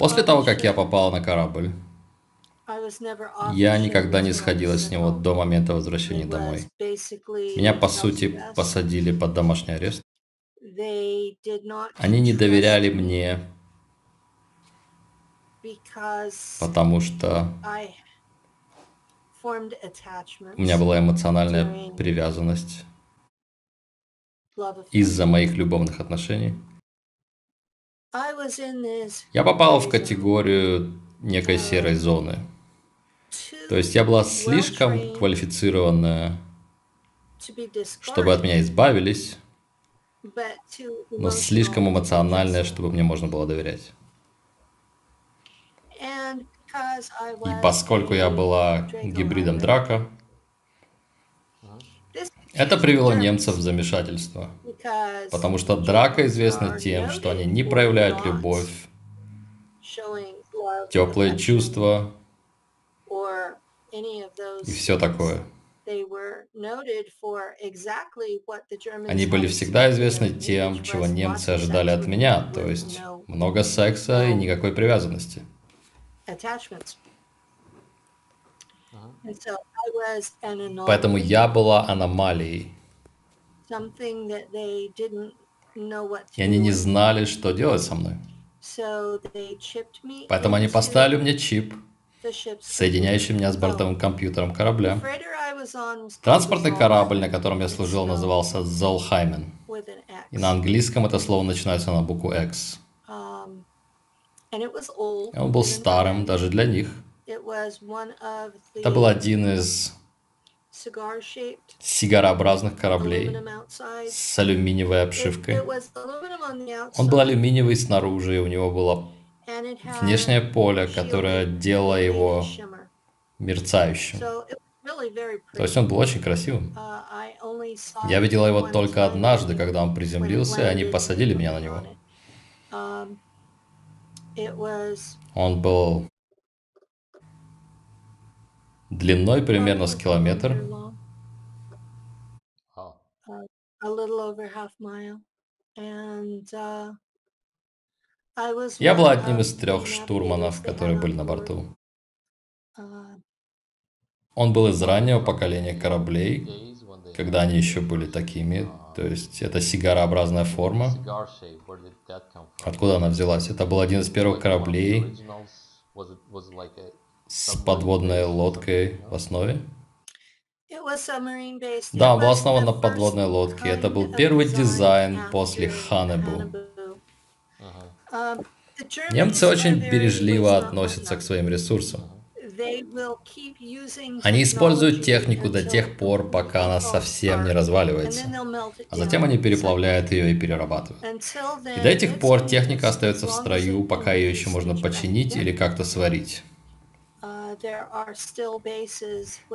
После того, как я попала на корабль, я никогда не сходила с него до момента возвращения домой. Меня, по сути, посадили под домашний арест. Они не доверяли мне, потому что у меня была эмоциональная привязанность из-за моих любовных отношений. Я попал в категорию некой серой зоны. То есть я была слишком квалифицированная, чтобы от меня избавились, но слишком эмоциональная, чтобы мне можно было доверять. И поскольку я была гибридом драка, это привело немцев в замешательство. Потому что драка известна тем, что они не проявляют любовь, теплые чувства и все такое. Они были всегда известны тем, чего немцы ожидали от меня, то есть много секса и никакой привязанности. Поэтому я была аномалией. И они не знали, что делать со мной. Поэтому они поставили мне чип, соединяющий меня с бортовым компьютером корабля. Транспортный корабль, на котором я служил, назывался Золхаймен. И на английском это слово начинается на букву X. Um, он был старым даже для них. Это был один из сигарообразных кораблей с алюминиевой обшивкой. Он был алюминиевый снаружи, и у него было внешнее поле, которое делало его мерцающим. То есть он был очень красивым. Uh, Я видела его только однажды, когда он приземлился, и они посадили меня на него. Um, он был длиной примерно с километр. Я была одним из трех штурманов, которые были на борту. Он был из раннего поколения кораблей, когда они еще были такими. То есть это сигарообразная форма. Откуда она взялась? Это был один из первых кораблей с подводной лодкой в основе. Да, он был основан на подводной лодке. Это был первый дизайн после Ханебу. Um, Немцы очень бережливо относятся к своим ресурсам. Они используют технику до тех пор, пока она совсем не разваливается. А затем они переплавляют ее и перерабатывают. И до этих пор техника остается в строю, пока ее еще можно починить или как-то сварить.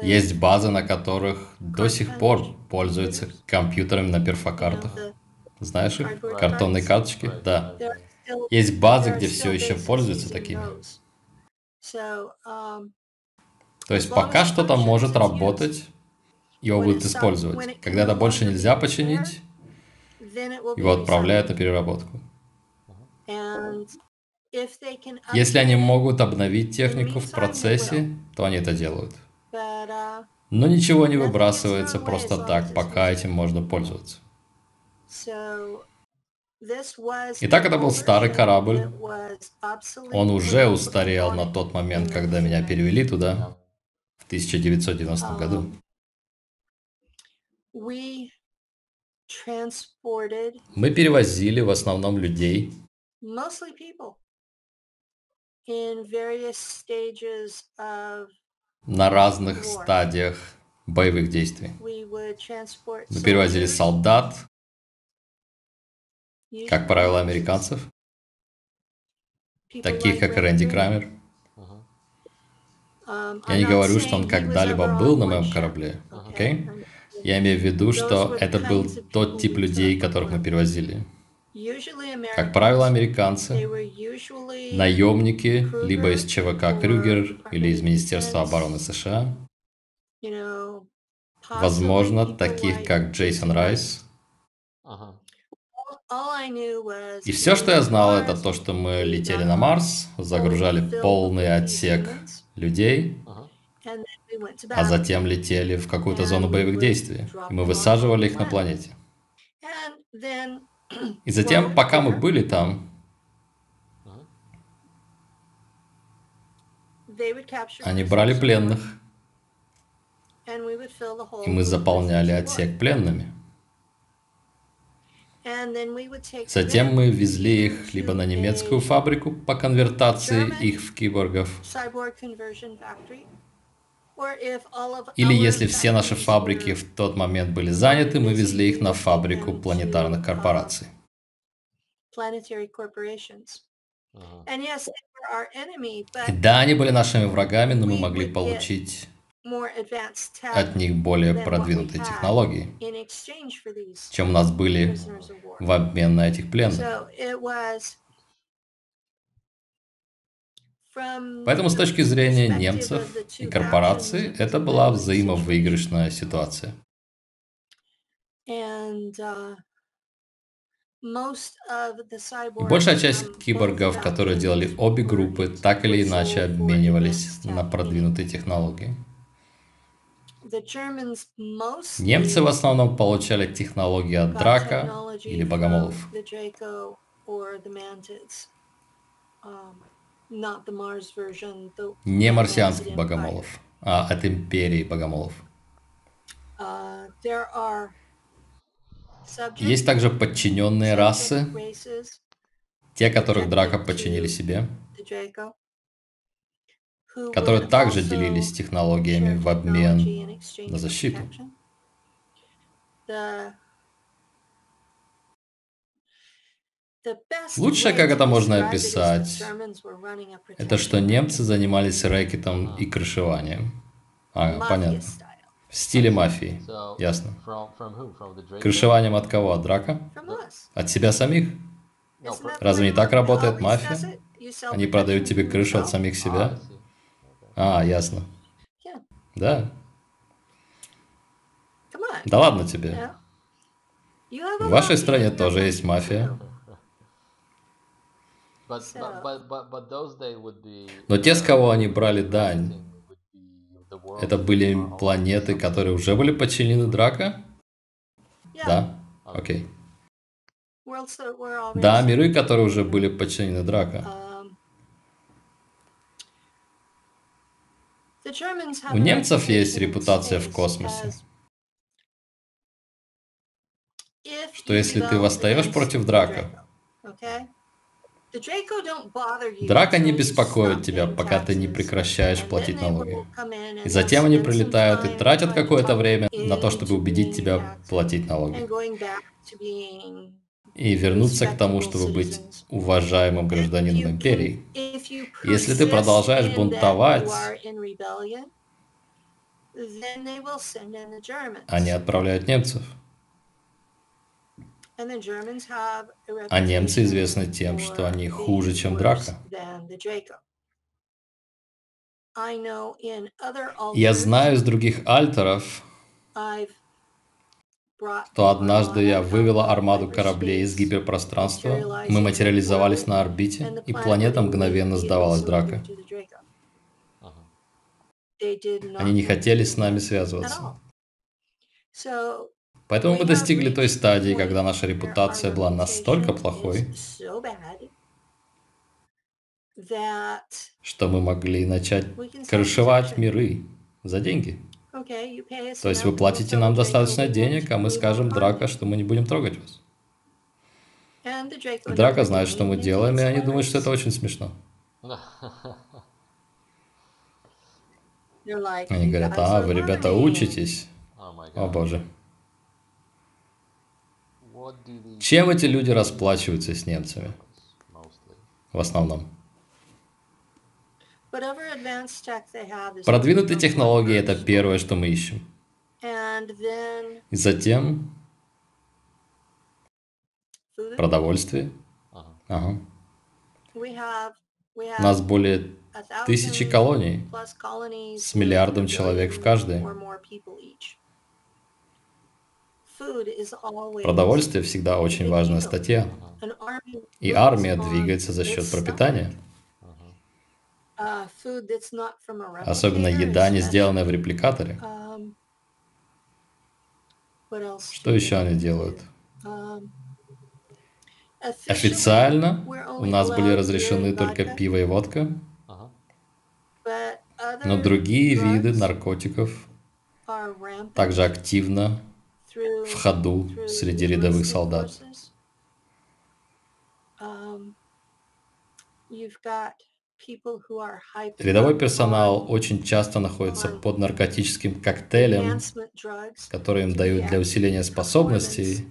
Есть базы, на которых до сих пор пользуются компьютерами на перфокартах. Знаешь их? Картонные карточки? Да. Есть базы, где все еще пользуются такими. Um, То есть пока что-то может работать, его будут использовать. Когда это больше нельзя починить, его отправляют на переработку. Если они могут обновить технику в процессе, то они это делают. Uh, Но ничего не выбрасывается просто так, пока этим можно пользоваться. Итак, это был старый корабль. Он уже устарел на тот момент, когда меня перевели туда, в 1990 um, году. Мы перевозили в основном людей, на разных стадиях боевых действий. Мы перевозили солдат, как правило, американцев, таких как Рэнди Крамер. Um, Я не говорю, что он когда-либо был на моем корабле, окей? Okay? Я имею в виду, что это был тот тип людей, которых мы перевозили. Как правило, американцы, наемники, либо из ЧВК Крюгер или из Министерства обороны США, возможно, таких как Джейсон Райс, И все, что я знал, это то, что мы летели на Марс, загружали полный отсек людей, а затем летели в какую-то зону боевых действий, и мы высаживали их на планете. И затем, пока мы были там, они брали пленных, и мы заполняли отсек пленными. Затем мы везли их либо на немецкую фабрику по конвертации их в киборгов, или если все наши фабрики в тот момент были заняты, мы везли их на фабрику планетарных корпораций. И да, они были нашими врагами, но мы могли получить от них более продвинутые технологии, чем у нас были в обмен на этих пленных. Поэтому с точки зрения немцев и корпораций это была взаимовыигрышная ситуация. Uh, большая часть киборгов, которые делали обе группы, так или иначе обменивались на продвинутые технологии. Немцы в основном получали технологии от Драка или Богомолов. Не марсианских богомолов, а от империи богомолов. Uh, Есть также подчиненные расы, те, которых Драка подчинили себе, которые также делились технологиями в обмен на защиту. Лучшее, как это можно описать, это что немцы занимались рэкетом и крышеванием. А, понятно. В стиле мафии, ясно. Крышеванием от кого? От драка? От себя самих? Разве не так работает мафия? Они продают тебе крышу от самих себя? А, ясно. Да. Да ладно тебе. В вашей стране тоже есть мафия. Но те, с кого они брали дань, это были планеты, которые уже были подчинены Драка? Да? Окей. Да, миры, которые уже были подчинены Драка. Um, У немцев есть репутация в космосе. Что если ты восстаешь против Драка, Драка не беспокоит тебя, пока ты не прекращаешь платить налоги. И затем они прилетают и тратят какое-то время на то, чтобы убедить тебя платить налоги. И вернуться к тому, чтобы быть уважаемым гражданином империи. Если ты продолжаешь бунтовать, они отправляют немцев. А немцы известны тем, что они хуже, чем драка. Я знаю из других альтеров, что однажды я вывела армаду кораблей из гиперпространства, мы материализовались на орбите, и планета мгновенно сдавалась драка. Они не хотели с нами связываться. Поэтому мы достигли той стадии, когда наша репутация была настолько плохой, что мы могли начать крышевать миры за деньги. То есть вы платите нам достаточно денег, а мы скажем Драка, что мы не будем трогать вас. Драка знает, что мы делаем, и они думают, что это очень смешно. Они говорят, а, вы, ребята, учитесь? О боже. Чем эти люди расплачиваются с немцами? В основном. Продвинутые технологии – это первое, что мы ищем. И затем продовольствие. Ага. У нас более тысячи колоний с миллиардом человек в каждой. Продовольствие всегда очень важная статья. И армия двигается за счет пропитания. Особенно еда, не сделанная в репликаторе. Что еще они делают? Официально у нас были разрешены только пиво и водка, но другие виды наркотиков также активно в ходу среди рядовых солдат. Рядовой персонал очень часто находится под наркотическим коктейлем, который им дают для усиления способностей.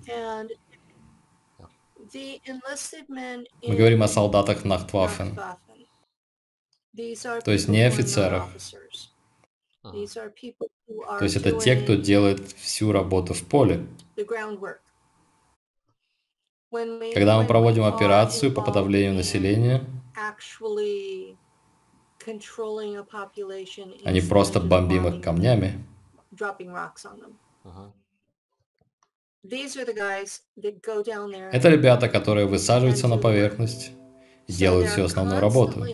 Мы говорим о солдатах Нахтваффен, то есть не офицерах. То есть это те, кто делает всю работу в поле. Когда мы проводим операцию по подавлению населения, не просто бомбим их камнями, это ребята, которые высаживаются на поверхность делают всю основную работу.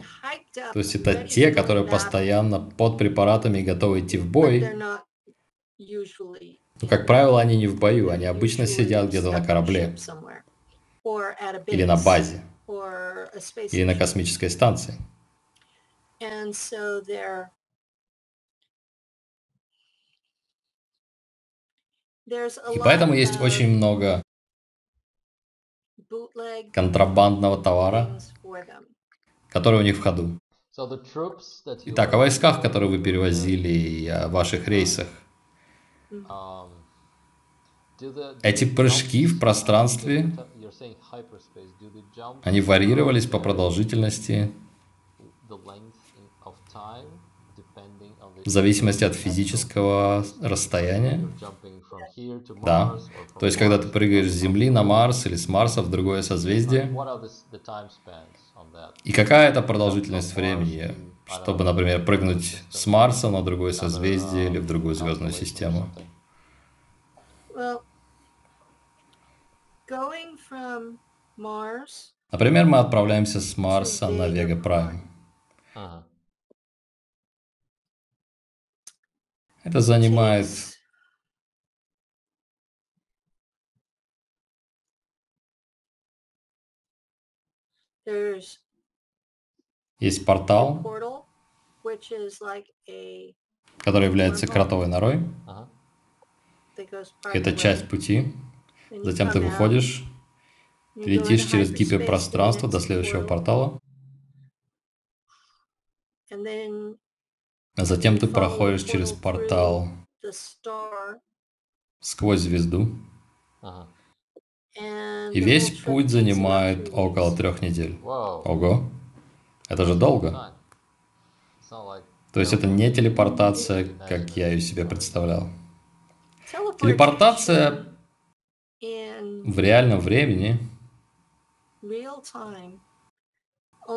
То есть это те, которые постоянно под препаратами готовы идти в бой. Но, как правило, они не в бою, они обычно сидят где-то на корабле или на базе, или на космической станции. И поэтому есть очень много контрабандного товара, который у них в ходу. Итак, о войсках, которые вы перевозили, и о ваших рейсах. Эти прыжки в пространстве, они варьировались по продолжительности в зависимости от физического расстояния. Да. То есть, когда ты прыгаешь с Земли на Марс или с Марса в другое созвездие. И какая это продолжительность времени, чтобы, например, прыгнуть с Марса на другое созвездие или в другую звездную систему? Например, мы отправляемся с Марса на Вега Прайм. Это занимает Есть портал, который является кротовой норой. Это часть пути. Затем ты выходишь, летишь через гиперпространство до следующего портала. А затем ты проходишь через портал сквозь звезду. И весь путь занимает около трех недель. Ого. Это же долго. То есть это не телепортация, как я ее себе представлял. Телепортация в реальном времени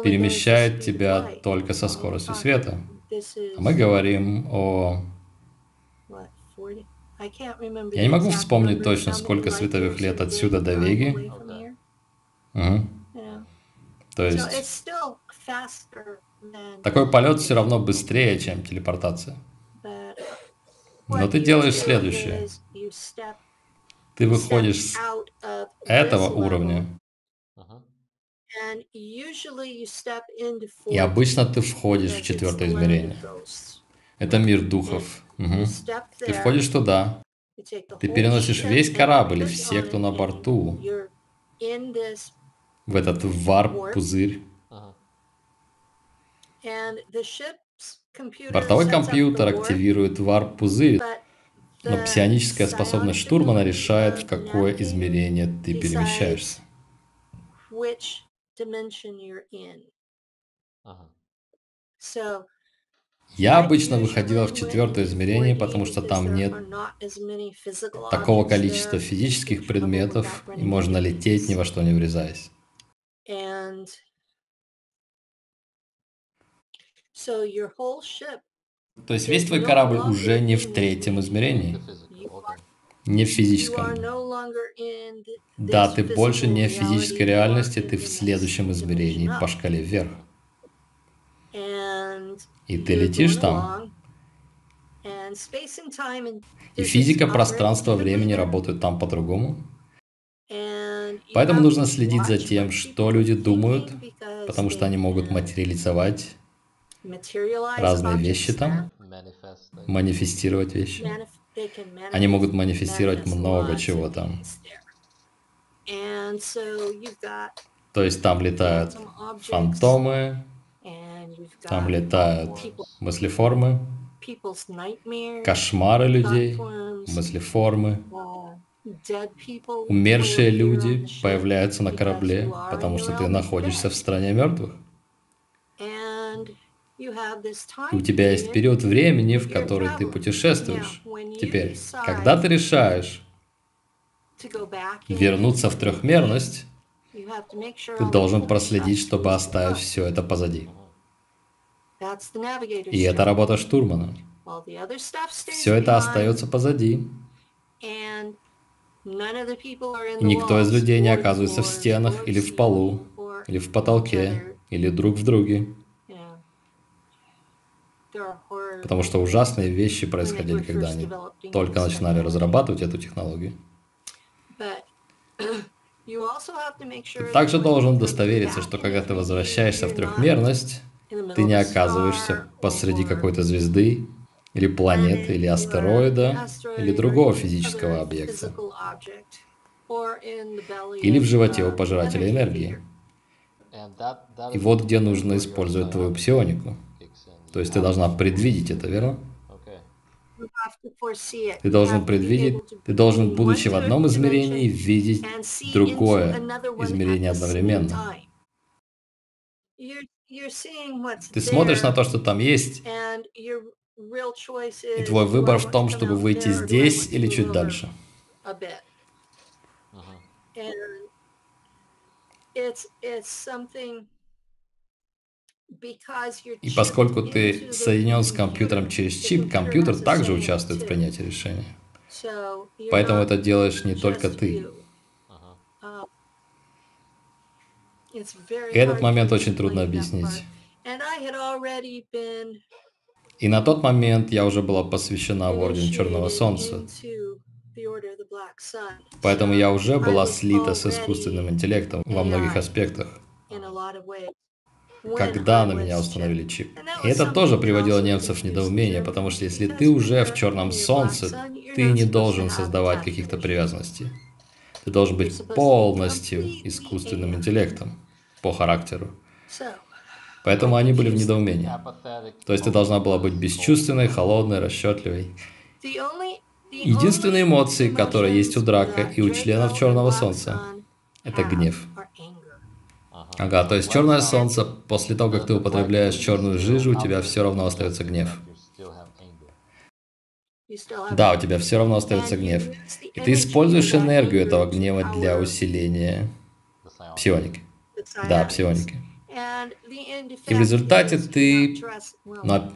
перемещает тебя только со скоростью света. А мы говорим о... Я не могу вспомнить точно, сколько световых лет отсюда до Веги. Угу. То есть такой полет все равно быстрее, чем телепортация. Но ты делаешь следующее. Ты выходишь с этого уровня, и обычно ты входишь в четвертое измерение. Это мир духов. Угу. Ты входишь туда, ты переносишь весь корабль и все, кто на борту, в этот варп-пузырь. Бортовой компьютер активирует варп-пузырь, но псионическая способность штурмана решает, в какое измерение ты перемещаешься. Я обычно выходила в четвертое измерение, потому что там нет такого количества физических предметов, и можно лететь ни во что не врезаясь. То есть весь твой корабль уже не в третьем измерении. не в физическом. Да, ты больше не в физической реальности, ты в следующем измерении по шкале вверх. И ты летишь там. И физика пространства времени работают там по-другому. Поэтому нужно следить за тем, что люди думают, потому что они могут материализовать разные вещи там, манифестировать вещи. Они могут манифестировать много чего там. То есть там летают фантомы, там летают мыслеформы, кошмары людей, мыслеформы. Умершие люди появляются на корабле, потому что ты находишься в стране мертвых. У тебя есть период времени, в который ты путешествуешь. Теперь, когда ты решаешь вернуться в трехмерность, ты должен проследить, чтобы оставить все это позади. И это работа штурмана. Все это остается позади. И никто из людей не оказывается в стенах или в полу, или в потолке, или друг в друге. Потому что ужасные вещи происходили, когда они только начинали разрабатывать эту технологию. Ты также должен удостовериться, что когда ты возвращаешься в трехмерность, ты не оказываешься посреди какой-то звезды, или планеты, или астероида, или другого физического объекта, или в животе у пожирателя энергии. И вот где нужно использовать твою псионику. То есть ты должна предвидеть это, верно? Ты должен предвидеть, ты должен, будучи в одном измерении, видеть другое измерение одновременно. Ты смотришь на то, что там есть, и твой выбор в том, чтобы выйти здесь или чуть дальше. И поскольку ты соединен с компьютером через чип, компьютер также участвует в принятии решения. Поэтому это делаешь не только ты. И этот момент очень трудно объяснить. И на тот момент я уже была посвящена в Орден Черного Солнца. Поэтому я уже была слита с искусственным интеллектом во многих аспектах когда на меня установили чип. И это тоже приводило немцев в недоумение, потому что если ты уже в черном солнце, ты не должен создавать каких-то привязанностей. Ты должен быть полностью искусственным интеллектом по характеру. Поэтому они были в недоумении. То есть ты должна была быть бесчувственной, холодной, расчетливой. Единственные эмоции, которые есть у Драка и у членов Черного Солнца, это гнев. Ага, то есть черное солнце, после того, как ты употребляешь черную жижу, у тебя все равно остается гнев. Да, у тебя все равно остается гнев. И ты используешь энергию этого гнева для усиления псионики. Да, псионики. И в результате ты, но,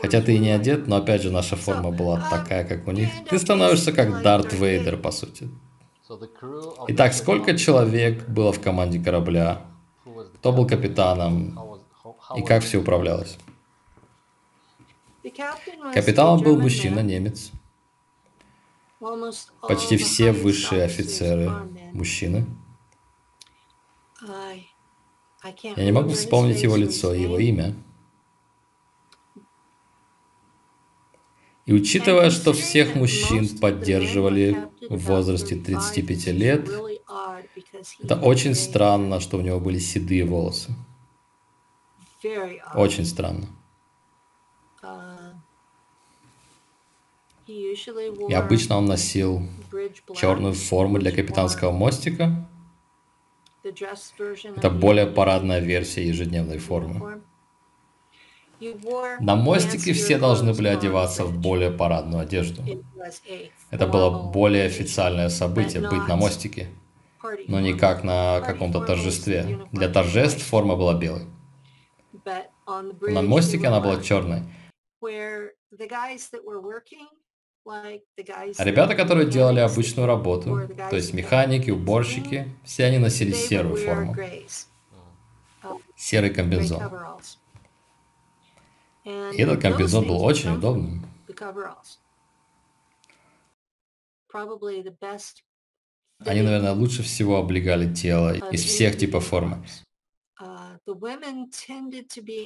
хотя ты и не одет, но опять же наша форма была такая, как у них, ты становишься как Дарт Вейдер, по сути. Итак, сколько человек было в команде корабля? Кто был капитаном и как все управлялось? Капитаном был мужчина-немец. Почти все высшие офицеры мужчины. Я не могу вспомнить его лицо и его имя. И учитывая, что всех мужчин поддерживали в возрасте 35 лет, это очень странно, что у него были седые волосы. Очень странно. И обычно он носил черную форму для капитанского мостика. Это более парадная версия ежедневной формы. На мостике все должны были одеваться в более парадную одежду. Это было более официальное событие, быть на мостике но не как на каком-то торжестве. Для торжеств форма была белой. На мостике она была черной. А ребята, которые делали обычную работу, то есть механики, уборщики, все они носили серую форму, серый комбинезон. И этот комбинезон был очень удобным. Они, наверное, лучше всего облегали тело из всех типов формы.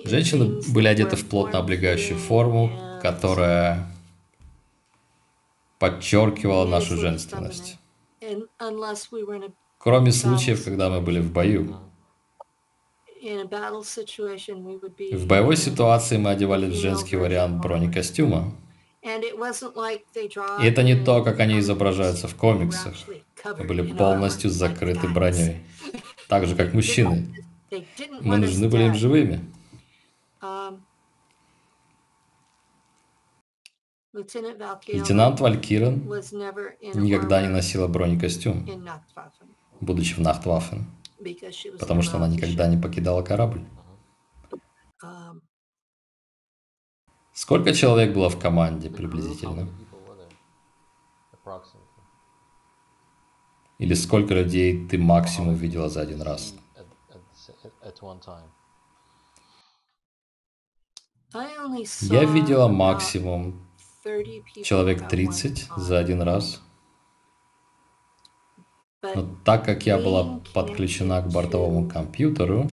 Женщины были одеты в плотно облегающую форму, которая подчеркивала нашу женственность. Кроме случаев, когда мы были в бою. В боевой ситуации мы одевались в женский вариант бронекостюма. И это не то, как они изображаются в комиксах. Мы были полностью закрыты броней. Так же, как мужчины. Мы нужны были им живыми. Лейтенант Валькирен никогда не носила бронекостюм, будучи в Нахтваффен, потому что она никогда не покидала корабль. Сколько человек было в команде приблизительно? Или сколько людей ты максимум видела за один раз? Я видела максимум человек 30 за один раз. Но так как я была подключена к бортовому компьютеру,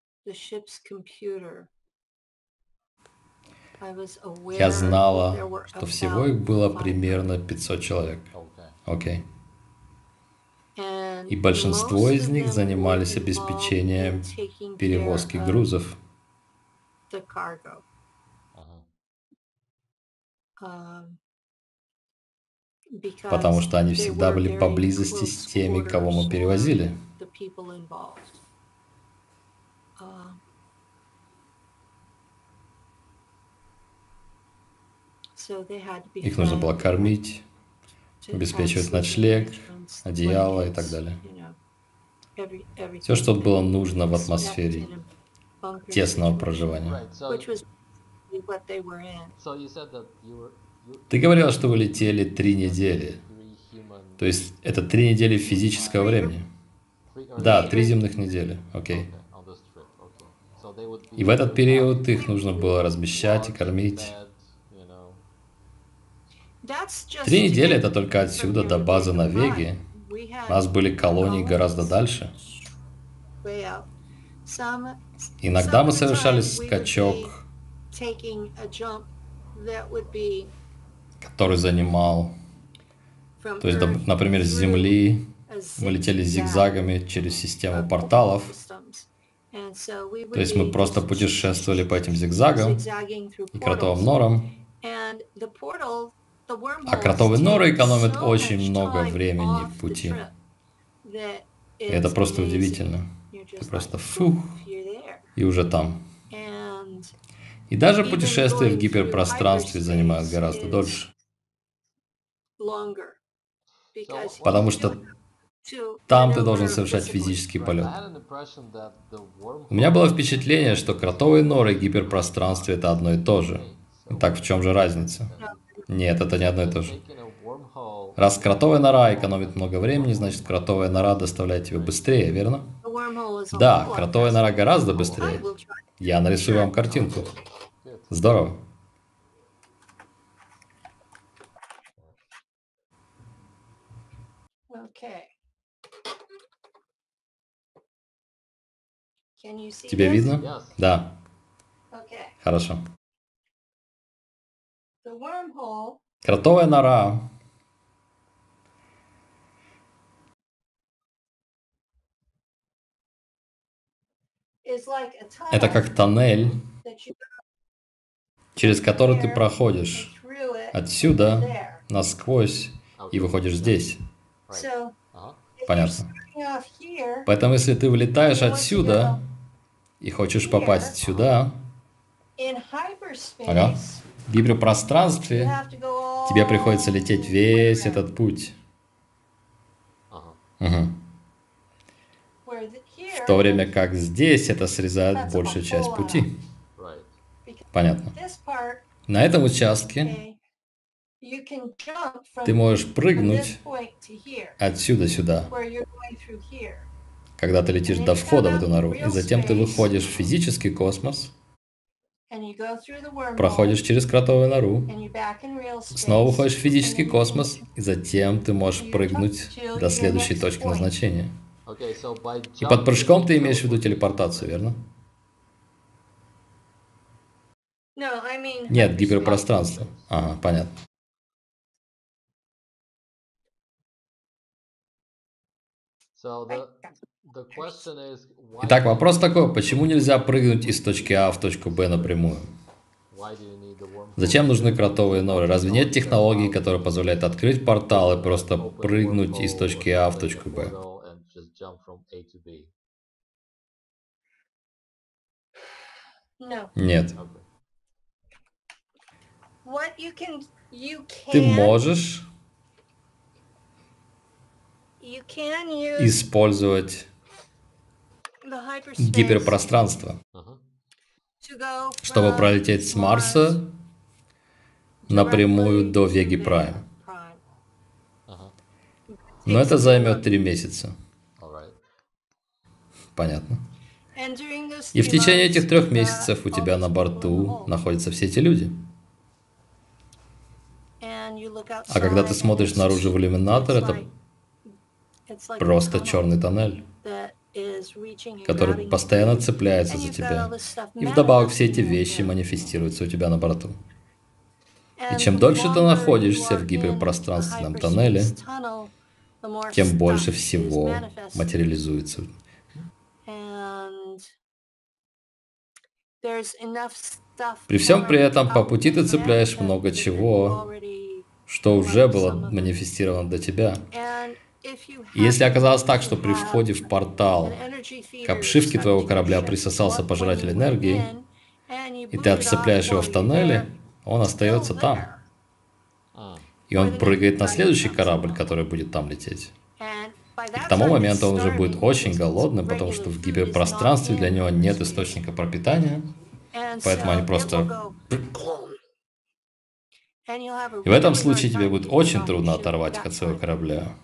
я знала, что всего их было примерно 500 человек. Окей. Okay. И большинство из них занимались обеспечением перевозки грузов. потому что они всегда были поблизости с теми, кого мы перевозили. Их нужно было кормить, обеспечивать ночлег, одеяло и так далее. Все, что было нужно в атмосфере тесного проживания. Ты говорил, что вы летели три недели. То есть это три недели физического времени. Да, три земных недели. Окей. И в этот период их нужно было размещать и кормить. Три недели это только отсюда до базы на Веге. У нас были колонии гораздо дальше. Иногда мы совершали скачок который занимал, то есть, например, с Земли. мы летели зигзагами через систему порталов, то есть мы просто путешествовали по этим зигзагам и кротовым норам, а кротовые норы экономят очень много времени в пути. И это просто удивительно. Ты просто фух, и уже там. И даже путешествия в гиперпространстве занимают гораздо дольше. Потому что там ты должен совершать физический полет. У меня было впечатление, что кротовые норы и гиперпространстве это одно и то же. Так в чем же разница? Нет, это не одно и то же. Раз кротовая нора экономит много времени, значит кротовая нора доставляет тебе быстрее, верно? Да, кротовая нора гораздо быстрее. Я нарисую вам картинку. Здорово. Тебе видно? Да. Хорошо. Кротовая нора. Это как тоннель, через который ты проходишь отсюда насквозь и выходишь здесь. Понятно. Поэтому если ты вылетаешь отсюда и хочешь попасть сюда, ага, в гиперпространстве тебе приходится лететь весь этот путь. Угу. В то время как здесь это срезает большую часть пути. Понятно. На этом участке Ты можешь прыгнуть отсюда сюда, когда ты летишь до входа в эту нору, и затем ты выходишь в физический космос, проходишь через кротовую нору, снова выходишь в физический космос, и затем ты можешь прыгнуть до следующей точки назначения. И под прыжком ты имеешь в виду телепортацию, верно? Нет, гиперпространство. Ага, понятно. Итак, вопрос такой, почему нельзя прыгнуть из точки А в точку Б напрямую? Зачем нужны кротовые норы? Разве нет технологии, которая позволяет открыть портал и просто прыгнуть из точки А в точку Б? Нет. Ты можешь использовать гиперпространство, чтобы пролететь с Марса напрямую до Веги Прайм. Но это займет три месяца. Понятно. И в течение этих трех месяцев у тебя на борту находятся все эти люди. А когда ты смотришь наружу в иллюминатор, это просто черный тоннель, который постоянно цепляется за тебя. И вдобавок все эти вещи манифестируются у тебя на борту. И чем дольше ты находишься в гиперпространственном тоннеле, тем больше всего материализуется. При всем при этом по пути ты цепляешь много чего, что уже было манифестировано до тебя. Если оказалось так, что при входе в портал к обшивке твоего корабля присосался пожиратель энергии, и ты отцепляешь его в тоннеле, он остается там. И он прыгает на следующий корабль, который будет там лететь. И к тому моменту он уже будет очень голодным, потому что в гиперпространстве для него нет источника пропитания, поэтому они просто... И в этом случае тебе будет очень трудно оторвать их от своего корабля.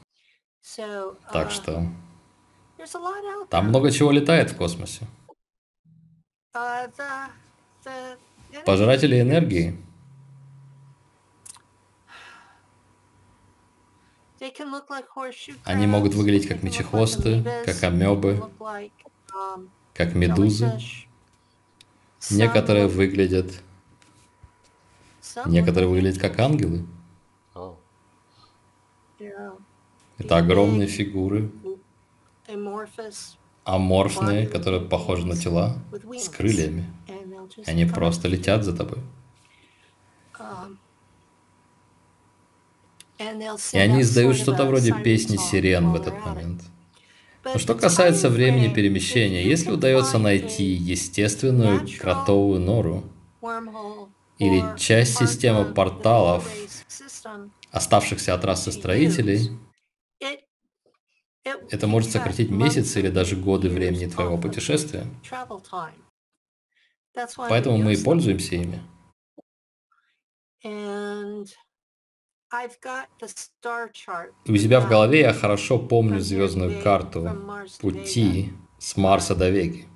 Так uh, что там много чего летает в космосе. Uh, Пожиратели энергии. Они могут выглядеть как мечехвосты, как амебы, um, как медузы. Некоторые выглядят... Некоторые выглядят как ангелы. Это огромные фигуры, аморфные, которые похожи на тела, с крыльями. Они просто летят за тобой. И они издают что-то вроде песни сирен в этот момент. Но что касается времени перемещения, если удается найти естественную кротовую нору или часть системы порталов, оставшихся от расы строителей, это может сократить месяцы или даже годы времени твоего путешествия. Поэтому мы и пользуемся ими. У себя в голове я хорошо помню звездную карту пути с Марса до Веги.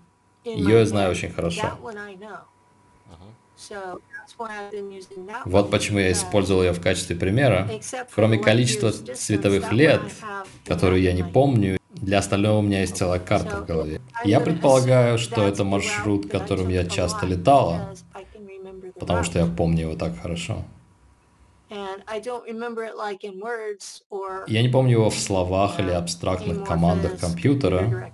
Ее я знаю очень хорошо. Вот почему я использовал ее в качестве примера. Кроме количества световых лет, которые я не помню, для остального у меня есть целая карта в голове. Я предполагаю, что это маршрут, которым я часто летала, потому что я помню его так хорошо. Я не помню его в словах или абстрактных командах компьютера,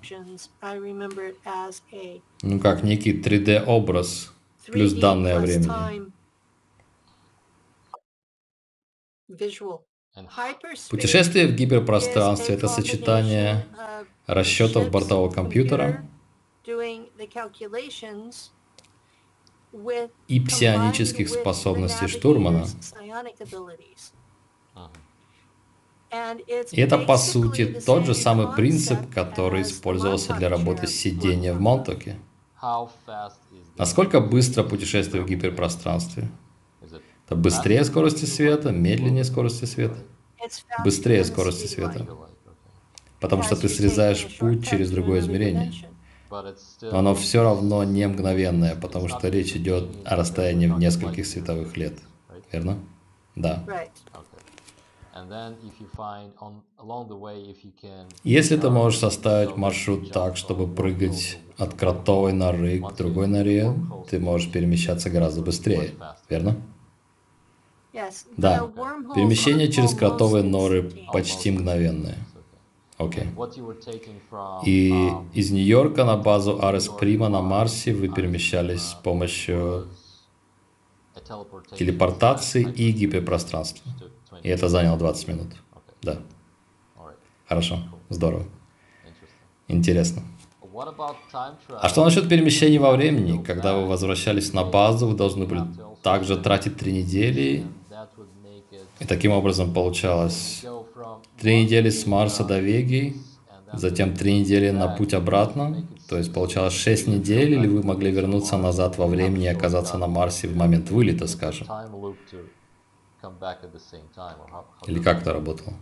ну как некий 3D-образ, плюс данные о времени. Путешествие в гиперпространстве – это сочетание расчетов бортового компьютера и псионических способностей штурмана. И это, по сути, тот же самый принцип, который использовался для работы сидения в Монтоке. Насколько быстро путешествие в гиперпространстве? Это быстрее скорости света, медленнее скорости света, быстрее скорости света. Потому что ты срезаешь путь через другое измерение. Но оно все равно не мгновенное, потому что речь идет о расстоянии в нескольких световых лет. Верно? Да. Если ты можешь составить маршрут так, чтобы прыгать от кротовой норы к другой норе, ты можешь перемещаться гораздо быстрее, верно? Да. Перемещение через кротовые норы почти мгновенное. Окей. Okay. И из Нью-Йорка на базу Арес Прима на Марсе вы перемещались с помощью телепортации и гиперпространства. И это заняло 20 минут. Да. Хорошо. Здорово. Интересно. А что насчет перемещений во времени? Когда вы возвращались на базу, вы должны были также тратить три недели. И таким образом получалось три недели с Марса до Веги, затем три недели на путь обратно. То есть получалось шесть недель, или вы могли вернуться назад во времени и оказаться на Марсе в момент вылета, скажем. Или как это работало?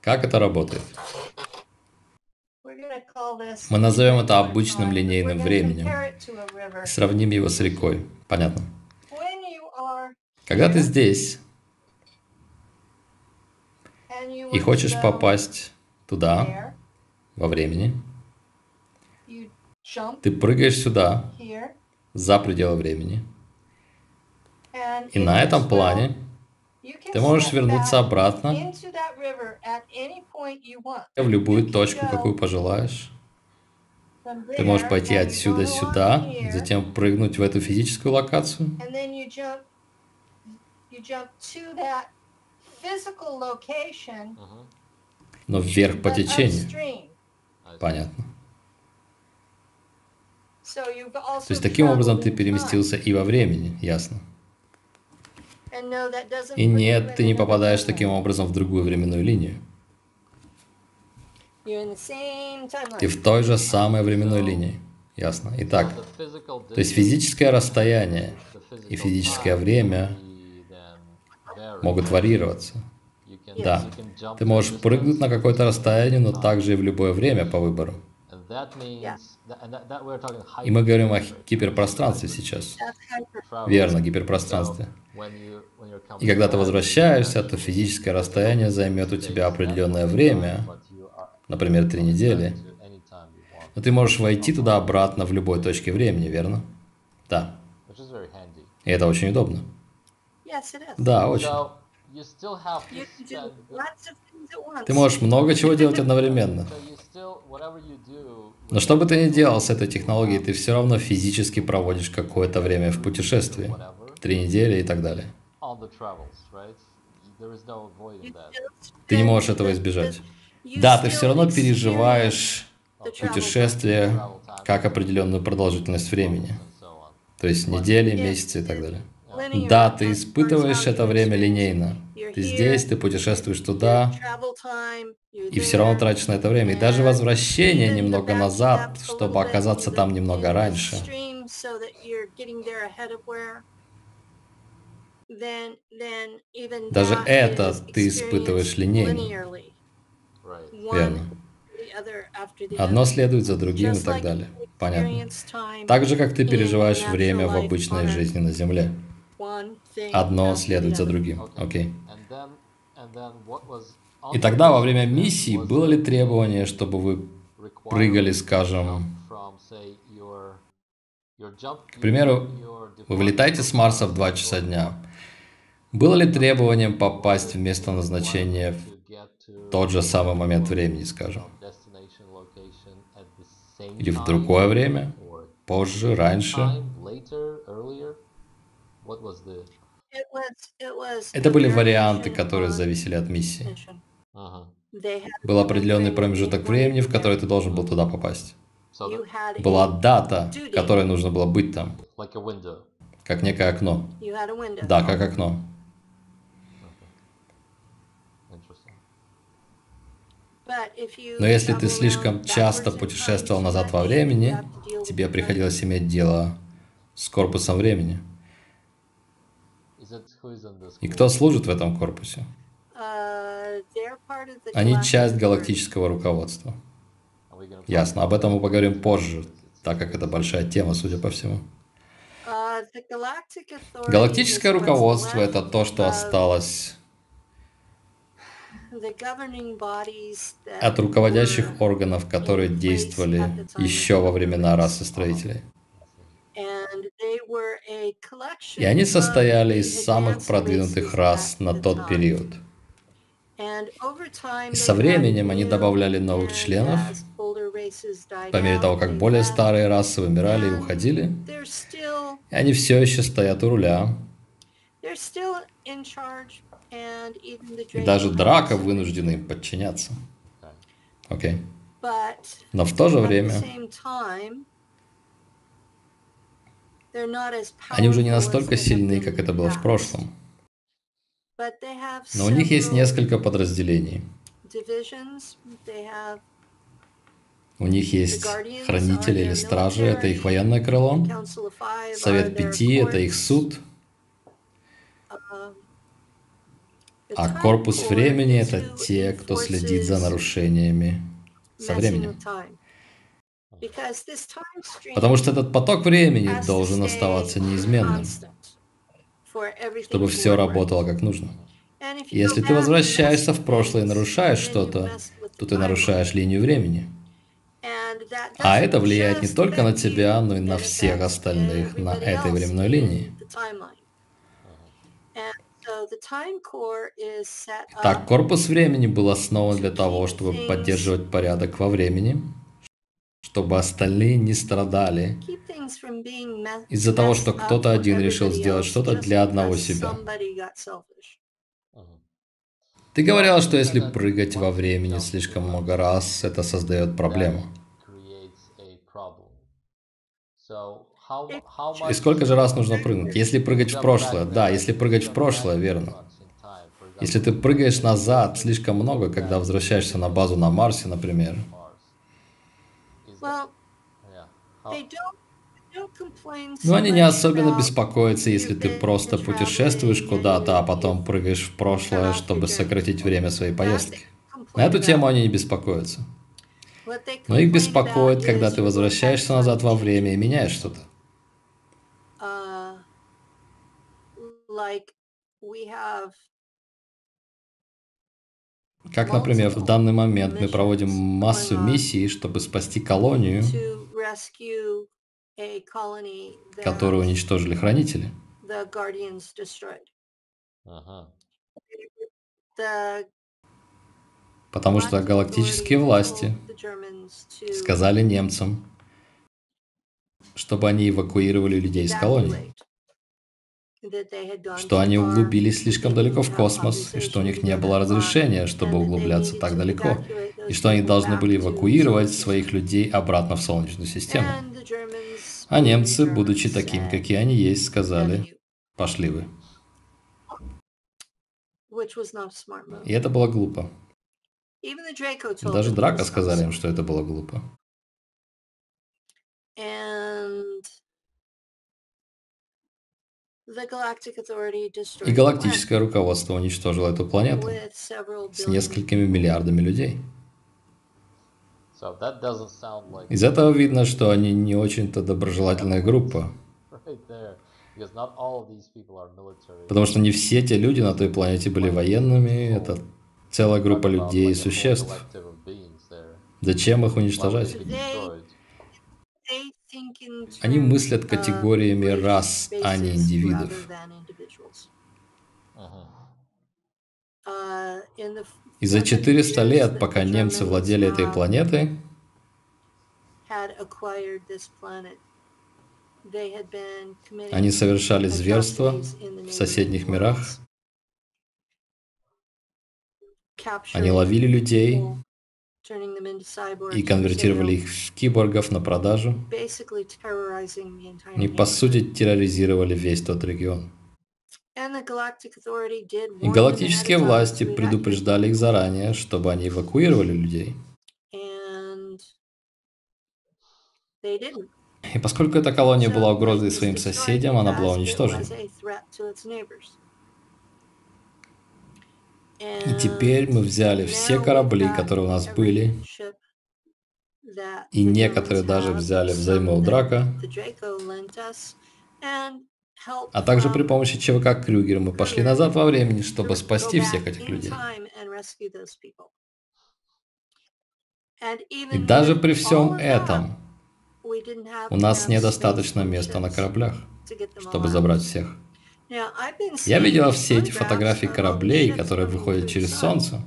Как это работает? Мы назовем это обычным линейным временем. Сравним его с рекой. Понятно? Когда ты здесь и хочешь попасть туда, во времени, ты прыгаешь сюда, за пределы времени, и на этом плане ты можешь вернуться обратно в любую точку, какую пожелаешь. Ты можешь пойти отсюда сюда, затем прыгнуть в эту физическую локацию. Но вверх по течению. Понятно. То есть таким образом ты переместился и во времени, ясно? И нет, ты не попадаешь таким образом в другую временную линию. Ты в той же самой временной линии. Ясно. Итак, то есть физическое расстояние и физическое время могут вариироваться. Да. Ты можешь прыгнуть на какое-то расстояние, но также и в любое время по выбору. И мы говорим о гиперпространстве сейчас. Верно, гиперпространстве. И когда ты возвращаешься, то физическое расстояние займет у тебя определенное время, например, три недели. Но ты можешь войти туда обратно в любой точке времени, верно? Да. И это очень удобно. Да, очень. Ты можешь много чего делать одновременно. Но что бы ты ни делал с этой технологией, ты все равно физически проводишь какое-то время в путешествии. Три недели и так далее. Ты не можешь этого избежать. Да, ты все равно переживаешь путешествие как определенную продолжительность времени. То есть недели, месяцы и так далее. Да, ты испытываешь это время линейно. Ты здесь, ты путешествуешь туда, и все равно тратишь на это время. И даже возвращение немного назад, чтобы оказаться там немного раньше. Даже это ты испытываешь линейно. Верно. Одно следует за другим и так далее. Понятно. Так же, как ты переживаешь время в обычной жизни на Земле. Одно следует за другим. Окей. И тогда во время миссии было ли требование, чтобы вы прыгали, скажем, к примеру, вы вылетаете с Марса в 2 часа дня. Было ли требованием попасть в место назначения в тот же самый момент времени, скажем? Или в другое время? Позже, раньше? Это были варианты, которые зависели от миссии. Был определенный промежуток времени, в который ты должен был туда попасть. Была дата, в которой нужно было быть там. Как некое окно. Да, как окно. Но если ты слишком часто путешествовал назад во времени, тебе приходилось иметь дело с корпусом времени. И кто служит в этом корпусе? Uh, Они часть галактического руководства. Ясно, об этом мы поговорим позже, так как это большая тема, судя по всему. Uh, Галактическое руководство — это то, что осталось от руководящих органов, которые действовали еще во времена расы строителей. И они состояли из самых продвинутых рас на тот период. И со временем они добавляли новых членов, по мере того, как более старые расы вымирали и уходили, и они все еще стоят у руля. И даже Драка вынуждены им подчиняться. Окей. But Но в то же время они уже не настолько сильны, как это было в прошлом. Но у них есть несколько подразделений. У них есть хранители или стражи, это их военное крыло. Совет Пяти – это их суд. А корпус времени – это те, кто следит за нарушениями со временем. Потому что этот поток времени должен оставаться неизменным, чтобы все работало как нужно. Если ты возвращаешься в прошлое и нарушаешь что-то, то ты нарушаешь линию времени. А это влияет не только на тебя, но и на всех остальных на этой временной линии. The timeline. And so the time core is set Так, корпус времени был основан для того, чтобы поддерживать порядок во времени, чтобы остальные не страдали из-за того, что кто-то один решил сделать что-то для одного себя. Ты говорил, что если прыгать во времени слишком много раз, это создает проблему. И сколько же раз нужно прыгнуть? Если прыгать в прошлое, да, если прыгать в прошлое, верно. Если ты прыгаешь назад слишком много, когда возвращаешься на базу на Марсе, например, но so они не особенно беспокоятся, если ты просто путешествуешь куда-то, а потом прыгаешь в прошлое, чтобы сократить время своей поездки. На эту тему они не беспокоятся. Но их беспокоит, когда ты возвращаешься назад во время и меняешь что-то. uh, like we have Как, например, в данный момент мы проводим массу миссий, чтобы спасти колонию, которую уничтожили хранители. the Guardians destroyed. The Потому что Galactic галактические власти told the Germans to сказали немцам, чтобы они эвакуировали людей из колонии, что они far, углубились слишком далеко в космос, и что у них не было разрешения, чтобы углубляться так далеко, и что они должны были эвакуировать своих людей обратно в Солнечную систему. А немцы, будучи такими, какие они есть, "F сказали, you", пошли вы. И это было глупо. Даже not сказали им, что это было глупо. И destroyed the planet галактическое руководство уничтожило эту планету with several с несколькими миллиардами людей. Из этого видно, что они не очень-то доброжелательная группа, потому что не все те люди на той планете были военными, это целая группа людей и существ. Зачем их уничтожать? Они мыслят категориями рас, а не индивидов. Uh, И за 400 400 years лет, пока немцы владели этой uh, планетой, они совершали зверства в соседних мирах, они ловили людей и конвертировали их в киборгов на продажу. Они, по сути, терроризировали весь тот регион. И галактические власти предупреждали их заранее, чтобы они эвакуировали людей. И поскольку эта колония была угрозой своим соседям, она была уничтожена. И теперь мы взяли все корабли, которые у нас были, и некоторые даже взяли взаймы у Драка, а также при помощи ЧВК Крюгер мы пошли назад во времени, чтобы спасти всех этих людей. И даже при всем этом у нас недостаточно места на кораблях, чтобы забрать всех. Я видела все эти фотографии кораблей, которые выходят через Солнце.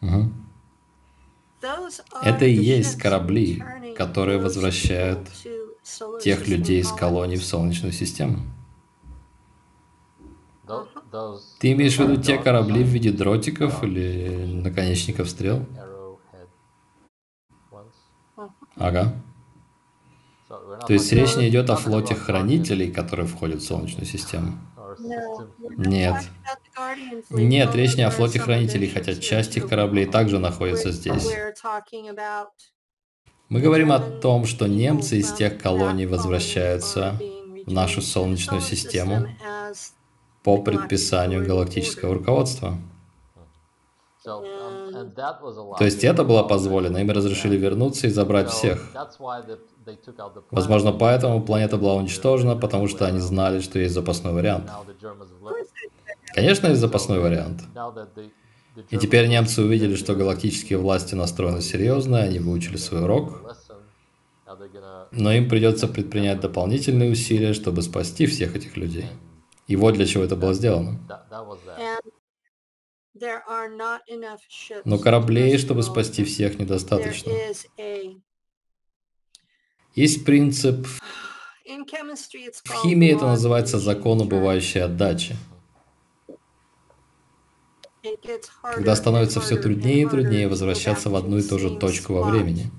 Угу. Это и есть корабли, которые возвращают тех людей из колоний в Солнечную систему. Ты имеешь в виду те корабли в виде дротиков или наконечников стрел? Ага. То есть речь не идет о флоте хранителей, которые входят в Солнечную систему? Нет. Нет, речь не о флоте хранителей, хотя часть их кораблей также находится здесь. Мы говорим о том, что немцы из тех колоний возвращаются в нашу Солнечную систему по предписанию галактического руководства. То есть это было позволено, им разрешили вернуться и забрать всех. Возможно, поэтому планета была уничтожена, потому что они знали, что есть запасной вариант. Конечно, есть запасной вариант. И теперь немцы увидели, что галактические власти настроены серьезно, они выучили свой урок. Но им придется предпринять дополнительные усилия, чтобы спасти всех этих людей. И вот для чего это было сделано. Но кораблей, чтобы спасти всех, недостаточно. Есть принцип... В химии это называется закон убывающей отдачи. Когда становится все труднее и труднее возвращаться в одну и ту же точку во времени.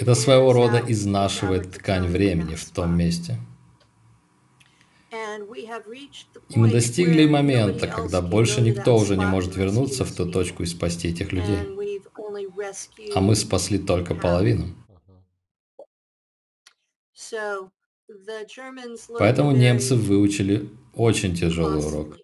Это своего рода изнашивает ткань времени в том месте. И мы достигли момента, когда больше никто уже не может вернуться в ту точку и спасти этих людей. А мы спасли только половину. Поэтому немцы выучили очень тяжелый урок.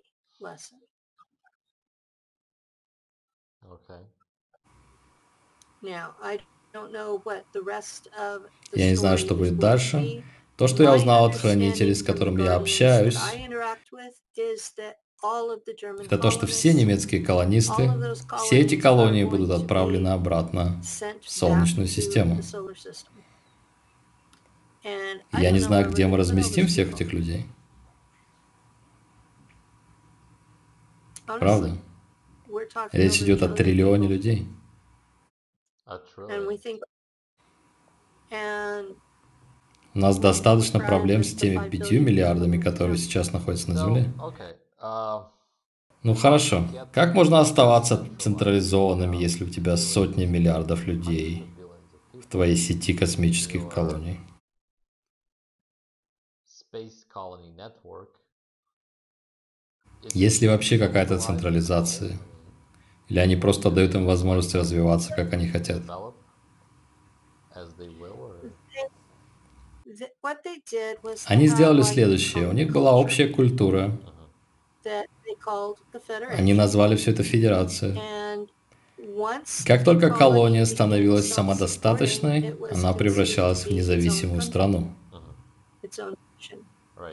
Я не знаю, что будет дальше. То, что я узнал от хранителей, с которыми я общаюсь, это то, что все немецкие колонисты, все эти колонии будут отправлены обратно в Солнечную систему. Я не знаю, где мы разместим всех этих людей. Правда? Речь идет о триллионе людей. У нас достаточно проблем с теми пятью миллиардами, которые сейчас находятся на Земле. Uh, ну хорошо. Как можно оставаться централизованным, если у тебя сотни миллиардов людей в твоей сети космических колоний? Есть ли вообще какая-то централизация? Или они просто дают им возможность развиваться, как они хотят? Они сделали следующее. У них была общая культура. Они назвали все это федерацией. Как только колония становилась самодостаточной, она превращалась в независимую страну.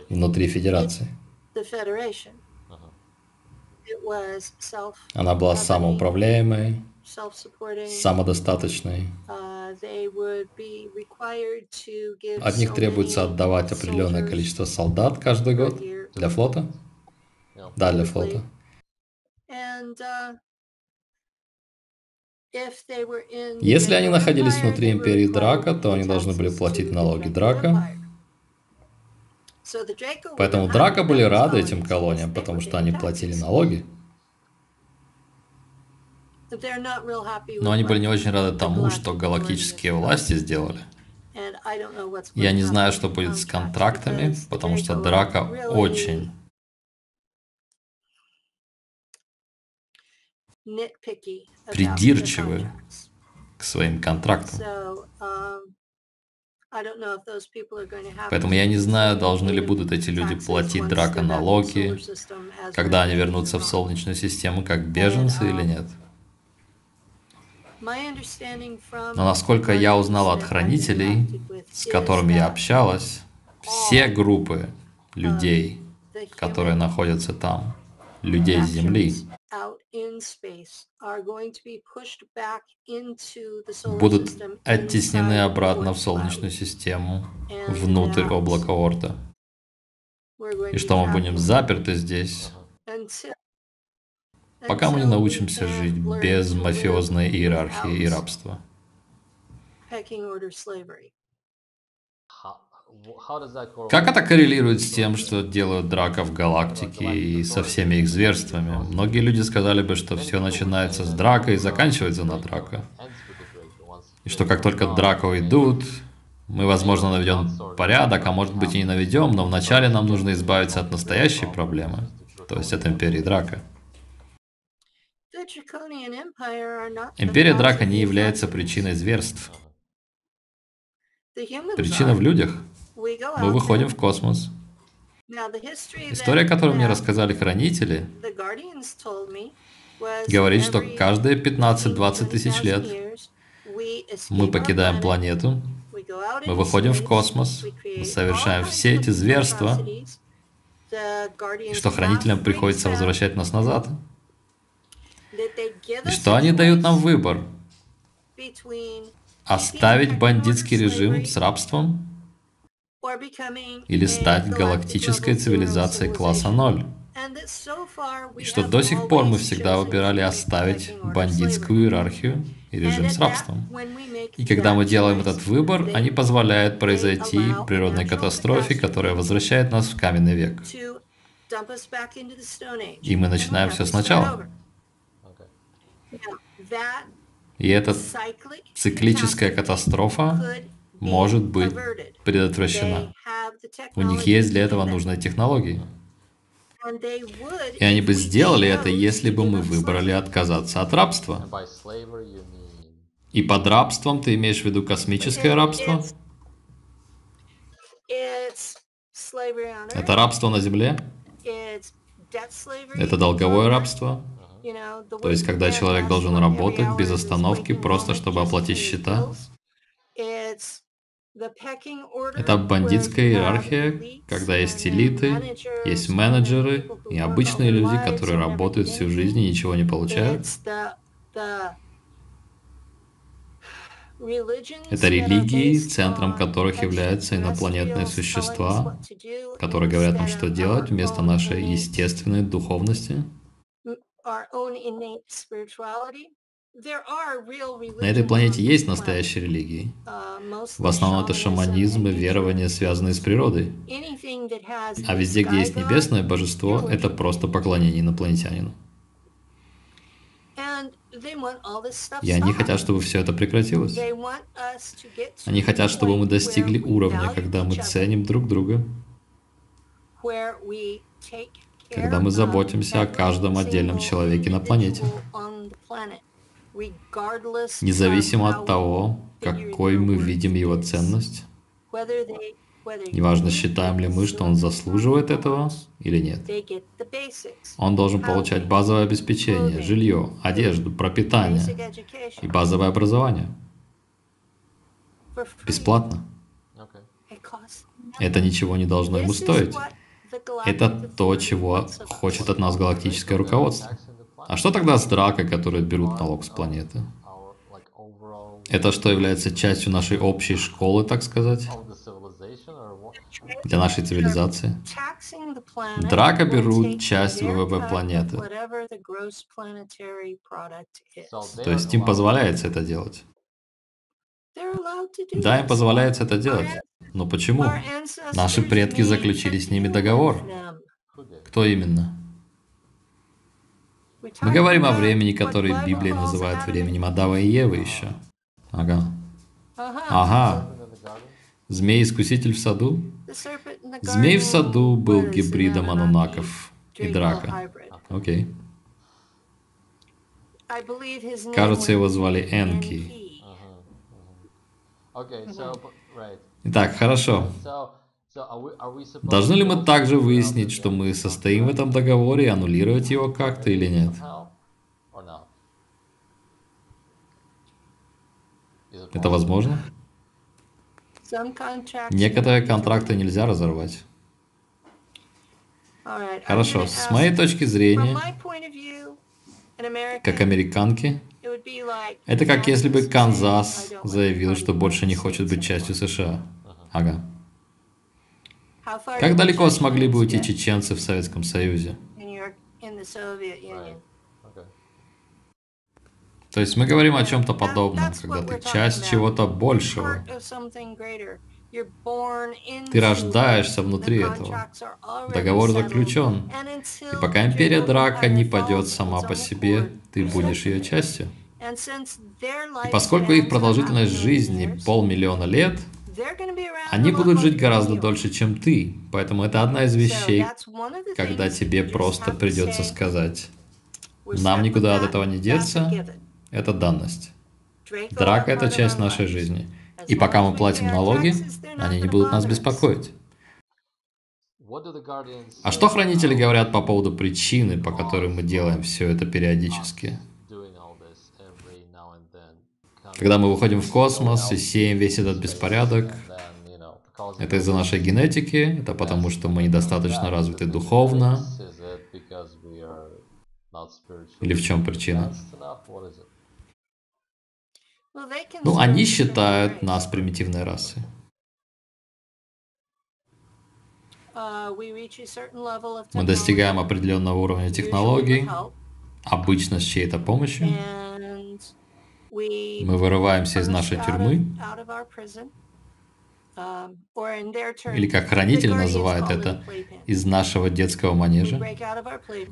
Внутри федерации. Она была самоуправляемой, самодостаточной. Uh, От них требуется отдавать определенное количество солдат каждый год для флота. Да, для флота. Uh, Если они находились внутри империи Драка, то они должны были платить налоги Драка. Поэтому Драка были рады этим колониям, потому что они платили налоги. Но они были не очень рады тому, что галактические власти сделали. Я не знаю, что будет с контрактами, потому что Драка очень придирчивы к своим контрактам. um, Поэтому я не знаю, должны ли будут эти люди платить драка налоги, когда они вернутся в Солнечную систему как беженцы или нет. Но насколько я узнал от хранителей, с которыми я общалась, все группы людей, которые находятся там, людей Земли, будут оттеснены обратно в Солнечную систему, внутрь облака Орта. И что мы будем заперты здесь, пока мы не научимся жить без мафиозной иерархии и рабства. Как это коррелирует с тем, что делают драка в галактике и со всеми их зверствами? Многие люди сказали бы, что все начинается с драка и заканчивается на драка. И что как только драка уйдут, мы, возможно, наведем порядок, а может быть и не наведем, но вначале нам нужно избавиться от настоящей проблемы, то есть от Империи Драка. Империя Драка не является причиной зверств. Причина в людях. Мы выходим в космос. История, которую мне рассказали хранители, говорит, что каждые 15-20 тысяч лет мы покидаем планету, мы выходим в космос, мы совершаем все эти зверства, и что хранителям приходится возвращать нас назад. Что они дают нам выбор? Оставить бандитский режим с рабством или стать галактической цивилизацией класса 0. И что до сих пор мы всегда выбирали оставить бандитскую иерархию и режим с рабством. И когда мы делаем этот выбор, они позволяют произойти природной катастрофе, которая возвращает нас в каменный век. И мы начинаем все сначала. И эта циклическая катастрофа может быть предотвращена. У них есть для этого нужные технологии. И они бы сделали это, если бы мы выбрали отказаться от рабства. И под рабством ты имеешь в виду космическое рабство? Это рабство на Земле? Это долговое рабство? То есть, когда человек должен работать без остановки, просто чтобы оплатить счета? Это бандитская иерархия, когда есть элиты, есть менеджеры и обычные люди, которые работают всю жизнь и ничего не получают. Это религии, центром которых являются инопланетные существа, которые говорят нам, что делать вместо нашей естественной духовности. На этой планете есть настоящие религии. В основном это шаманизм и верования, связанные с природой. А везде, где есть небесное божество, это просто поклонение инопланетянину. И они хотят, чтобы все это прекратилось. Они хотят, чтобы мы достигли уровня, когда мы ценим друг друга, когда мы заботимся о каждом отдельном человеке на планете, независимо от того, какой мы видим его ценность, неважно, считаем ли мы, что он заслуживает этого или нет. Он должен получать базовое обеспечение, жилье, одежду, пропитание и базовое образование. Бесплатно. Это ничего не должно ему стоить. Это то, чего хочет от нас галактическое руководство. А что тогда с дракой, которые берут налог с планеты? Это что является частью нашей общей школы, так сказать? Для нашей цивилизации? Драка берут часть ВВП планеты. То есть им позволяется это делать. Да, им позволяется это делать. Но почему? Наши предки заключили с ними договор. Кто именно? Мы говорим о времени, которое Библия называет временем Адава и Евы еще. Ага. Ага. Змей-искуситель в саду? Змей в саду был гибридом анунаков и драка. Окей. Кажется, его звали Энки. Okay, so right. Итак, хорошо. Должны ли мы также выяснить, что мы состоим в этом договоре и аннулировать его как-то или нет? Это возможно? Некоторые контракты нельзя разорвать. Хорошо, с моей точки зрения, как американки, it would be like это как если бы Канзас "I don't want заявил, to что больше не United хочет States быть частью anymore." США. Ага. How far Как далеко смогли бы уйти чеченцы в Советском Союзе? То есть мы говорим о чем-то подобном, когда ты часть чего-то большего. Ты рождаешься внутри этого. Договор заключен. И пока империя драка не падет сама по себе, ты будешь ее частью. И поскольку их продолжительность жизни полмиллиона лет, они будут жить гораздо дольше, чем ты. Поэтому это одна из вещей, когда тебе просто придется сказать, "We're нам никуда от этого не деться, это данность. Драка – это часть нашей жизни. И пока мы платим налоги, они не будут нас беспокоить. А что хранители говорят по поводу причины, по которой мы делаем все это периодически? Когда мы выходим в космос и сеем весь этот беспорядок, это из-за нашей генетики, это потому что мы недостаточно развиты духовно, или в чем причина? Ну, они считают нас примитивной расой. Мы достигаем определенного уровня технологий, обычно с чьей-то помощью. Мы вырываемся из нашей тюрьмы, или как хранитель называет это, из нашего детского манежа.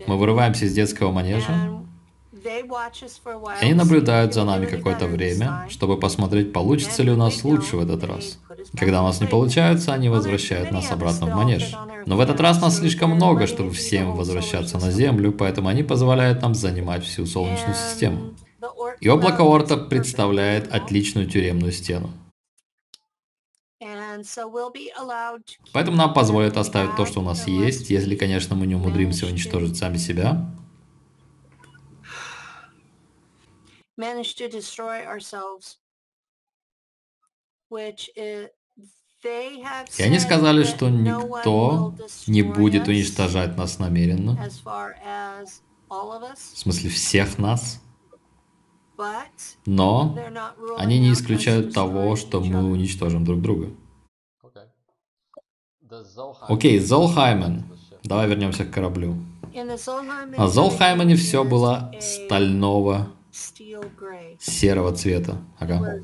Мы вырываемся из детского манежа, они наблюдают за нами какое-то время, чтобы посмотреть, получится ли у нас лучше в этот раз. Когда у нас не получается, они возвращают нас обратно в манеж. Но в этот раз нас слишком много, чтобы всем возвращаться на Землю, поэтому они позволяют нам занимать всю Солнечную систему. И облако Орта представляет отличную тюремную стену. Поэтому нам позволят оставить то, что у нас есть, если, конечно, мы не умудримся уничтожить сами себя. Manage to destroy ourselves, which is, they have И они сказали, что no one никто will не destroy будет уничтожать нас намеренно. В смысле всех нас. Но они не исключают того, что мы уничтожим друг друга. Окей, Золхаймен. Давай вернемся к кораблю. На Золхаймене everything все было стального. Серого цвета. Ага.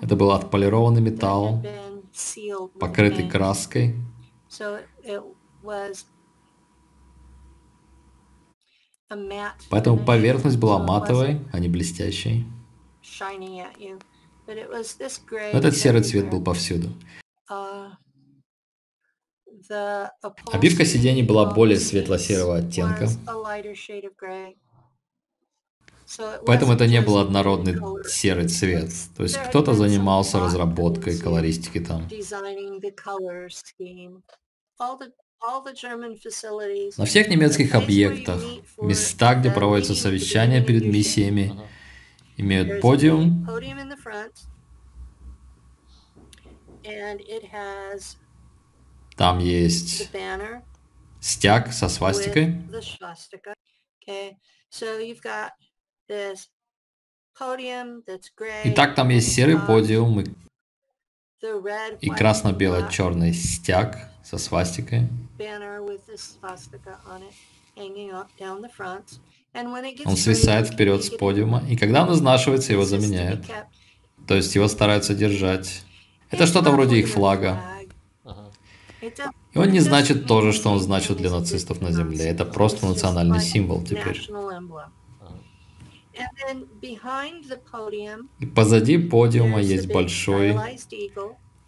Это был отполированный металл, покрытый краской. Поэтому поверхность была матовой, а не блестящей. Но этот серый цвет был повсюду. Обивка сидений была более светло-серого оттенка. Поэтому это не был однородный серый цвет. То есть кто-то занимался разработкой колористики там. На всех немецких объектах, места, где проводятся совещания перед миссиями, имеют подиум, там есть стяг со свастикой, with the swastika. Okay, so you've got this podium that's gray. и так там есть серый подиум и, и красно-бело-черный стяг со свастикой. Он свисает вперед с подиума, и когда он изнашивается, его заменяют. То есть его стараются держать. Это что-то вроде их флага. И он не значит то же, что он значил для нацистов на Земле. Это просто национальный символ теперь. И позади подиума есть большой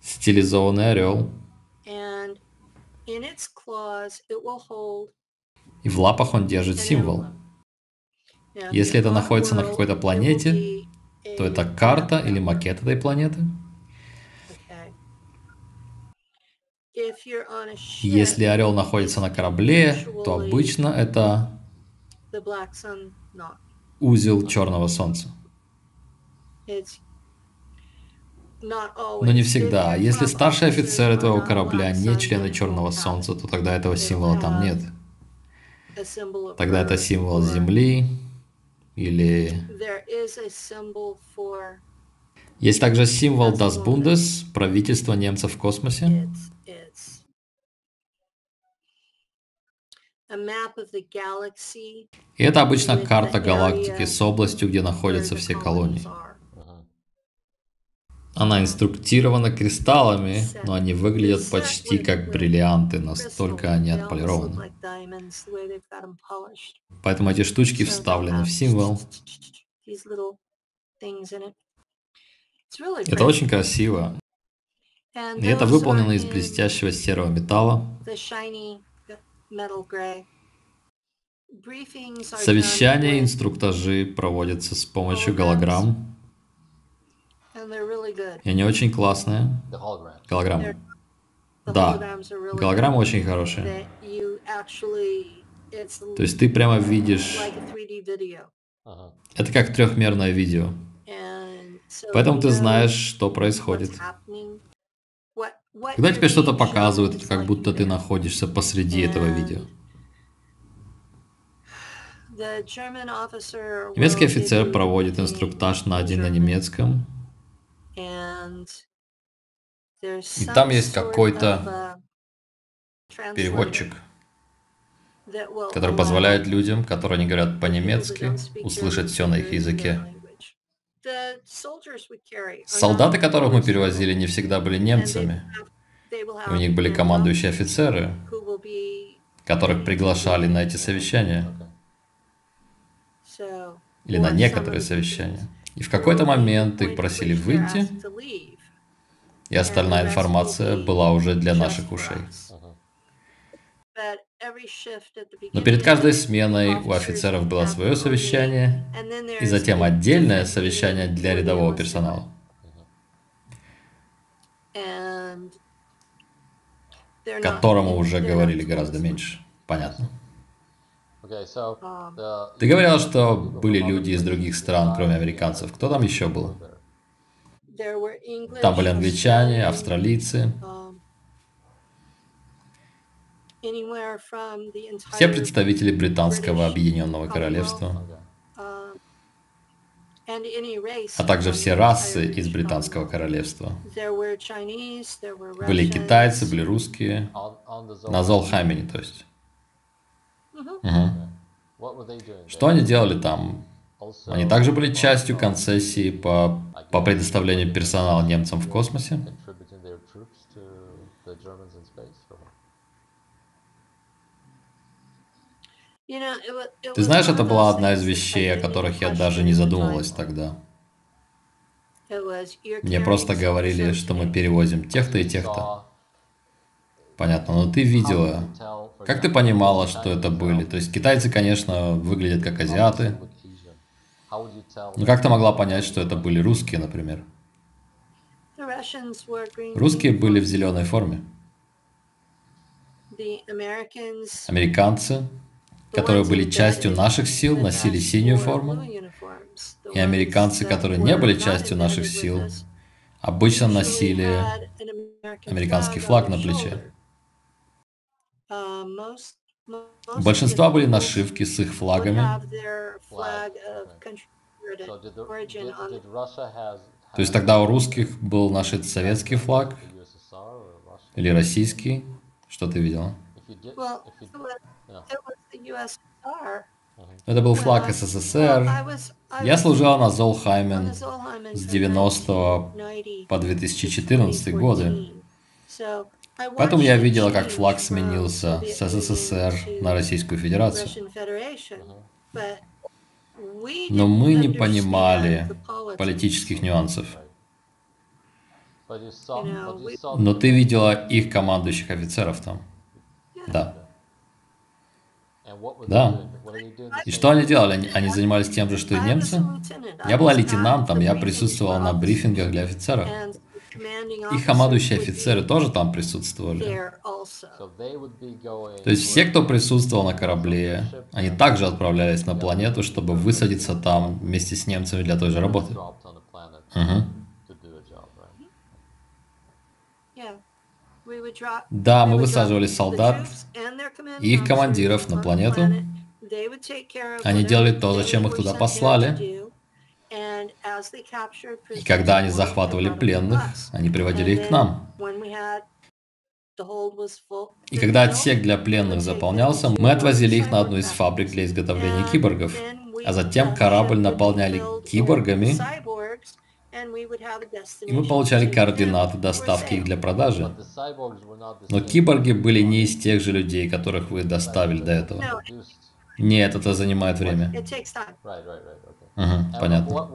стилизованный орел. И в лапах он держит символ. Если это находится на какой-то планете, то это карта или макет этой планеты. Если орел находится на корабле, то обычно это узел черного солнца. Но не всегда. Если старшие офицеры твоего корабля не члены черного солнца, то тогда этого символа там нет. Тогда это символ Земли или... Есть также символ Das Bundes, правительство немцев в космосе. И это обычно карта галактики с областью, где находятся все колонии. Она инструктирована кристаллами, но они выглядят почти как бриллианты, настолько они отполированы. Поэтому эти штучки вставлены в символ. Это очень красиво. И это выполнено из блестящего серого металла. Совещания и инструктажи проводятся с помощью голограмм. И они очень классные. Голограммы. Да, голограммы очень хорошие. То есть ты прямо видишь... Это как трехмерное видео. Поэтому ты знаешь, что происходит. Когда тебе что-то показывают, это как будто ты находишься посреди этого видео. Немецкий офицер проводит инструктаж на один на немецком. И там есть какой-то переводчик, который позволяет людям, которые не говорят по-немецки, услышать все на их языке. Солдаты, которых мы перевозили, не всегда были немцами. И у них были командующие офицеры, которых приглашали на эти совещания. Или на некоторые совещания. И в какой-то момент их просили выйти, и остальная информация была уже для наших ушей. Но перед каждой сменой у офицеров было свое совещание, и затем отдельное совещание для рядового персонала. Которому уже говорили гораздо меньше. Понятно. Ты говорил, что были люди из других стран, кроме американцев. Кто там еще был? Там были англичане, австралийцы. Все представители британского объединенного королевства, а также все расы из британского королевства. Были китайцы, были русские, на Золхаймене, то есть. Угу. Что они делали там? Они также были частью концессии по, по предоставлению персонала немцам в космосе? Ты знаешь, это была одна из вещей, о которых я даже не задумывалась тогда. Мне просто говорили, что мы перевозим тех-то и тех-то. Понятно, но ты видела, как ты понимала, что это были? То есть китайцы, конечно, выглядят как азиаты. Но как ты могла понять, что это были русские, например? Русские были в зеленой форме. Американцы, которые были частью наших сил, носили синюю форму. И американцы, которые не были частью наших сил, обычно носили американский флаг на плече. У большинства были нашивки с их флагами. То есть тогда у русских был наш советский флаг или российский? Что ты видела? Это был флаг СССР. Я служила на Золхаймен с 90 по 2014 годы. Поэтому я видела, как флаг сменился с СССР на Российскую Федерацию. Но мы не понимали политических нюансов. Но ты видела их командующих офицеров там. Да. Да. И что они делали? Они, они занимались тем же, что и немцы? Я была лейтенантом, я присутствовал на брифингах для офицеров. И командующие офицеры тоже там присутствовали. То есть все, кто присутствовал на корабле, они также отправлялись на планету, чтобы высадиться там вместе с немцами для той же работы. Угу. Да, мы высаживали солдат и их командиров на планету. Они делали то, зачем их туда послали. И когда они захватывали пленных, они приводили их к нам. И когда отсек для пленных заполнялся, мы отвозили их на одну из фабрик для изготовления киборгов. А затем корабль наполняли киборгами, и мы получали координаты доставки их для продажи. Но киборги были не из тех же людей, которых вы доставили до этого. Нет, это занимает время. Угу, понятно.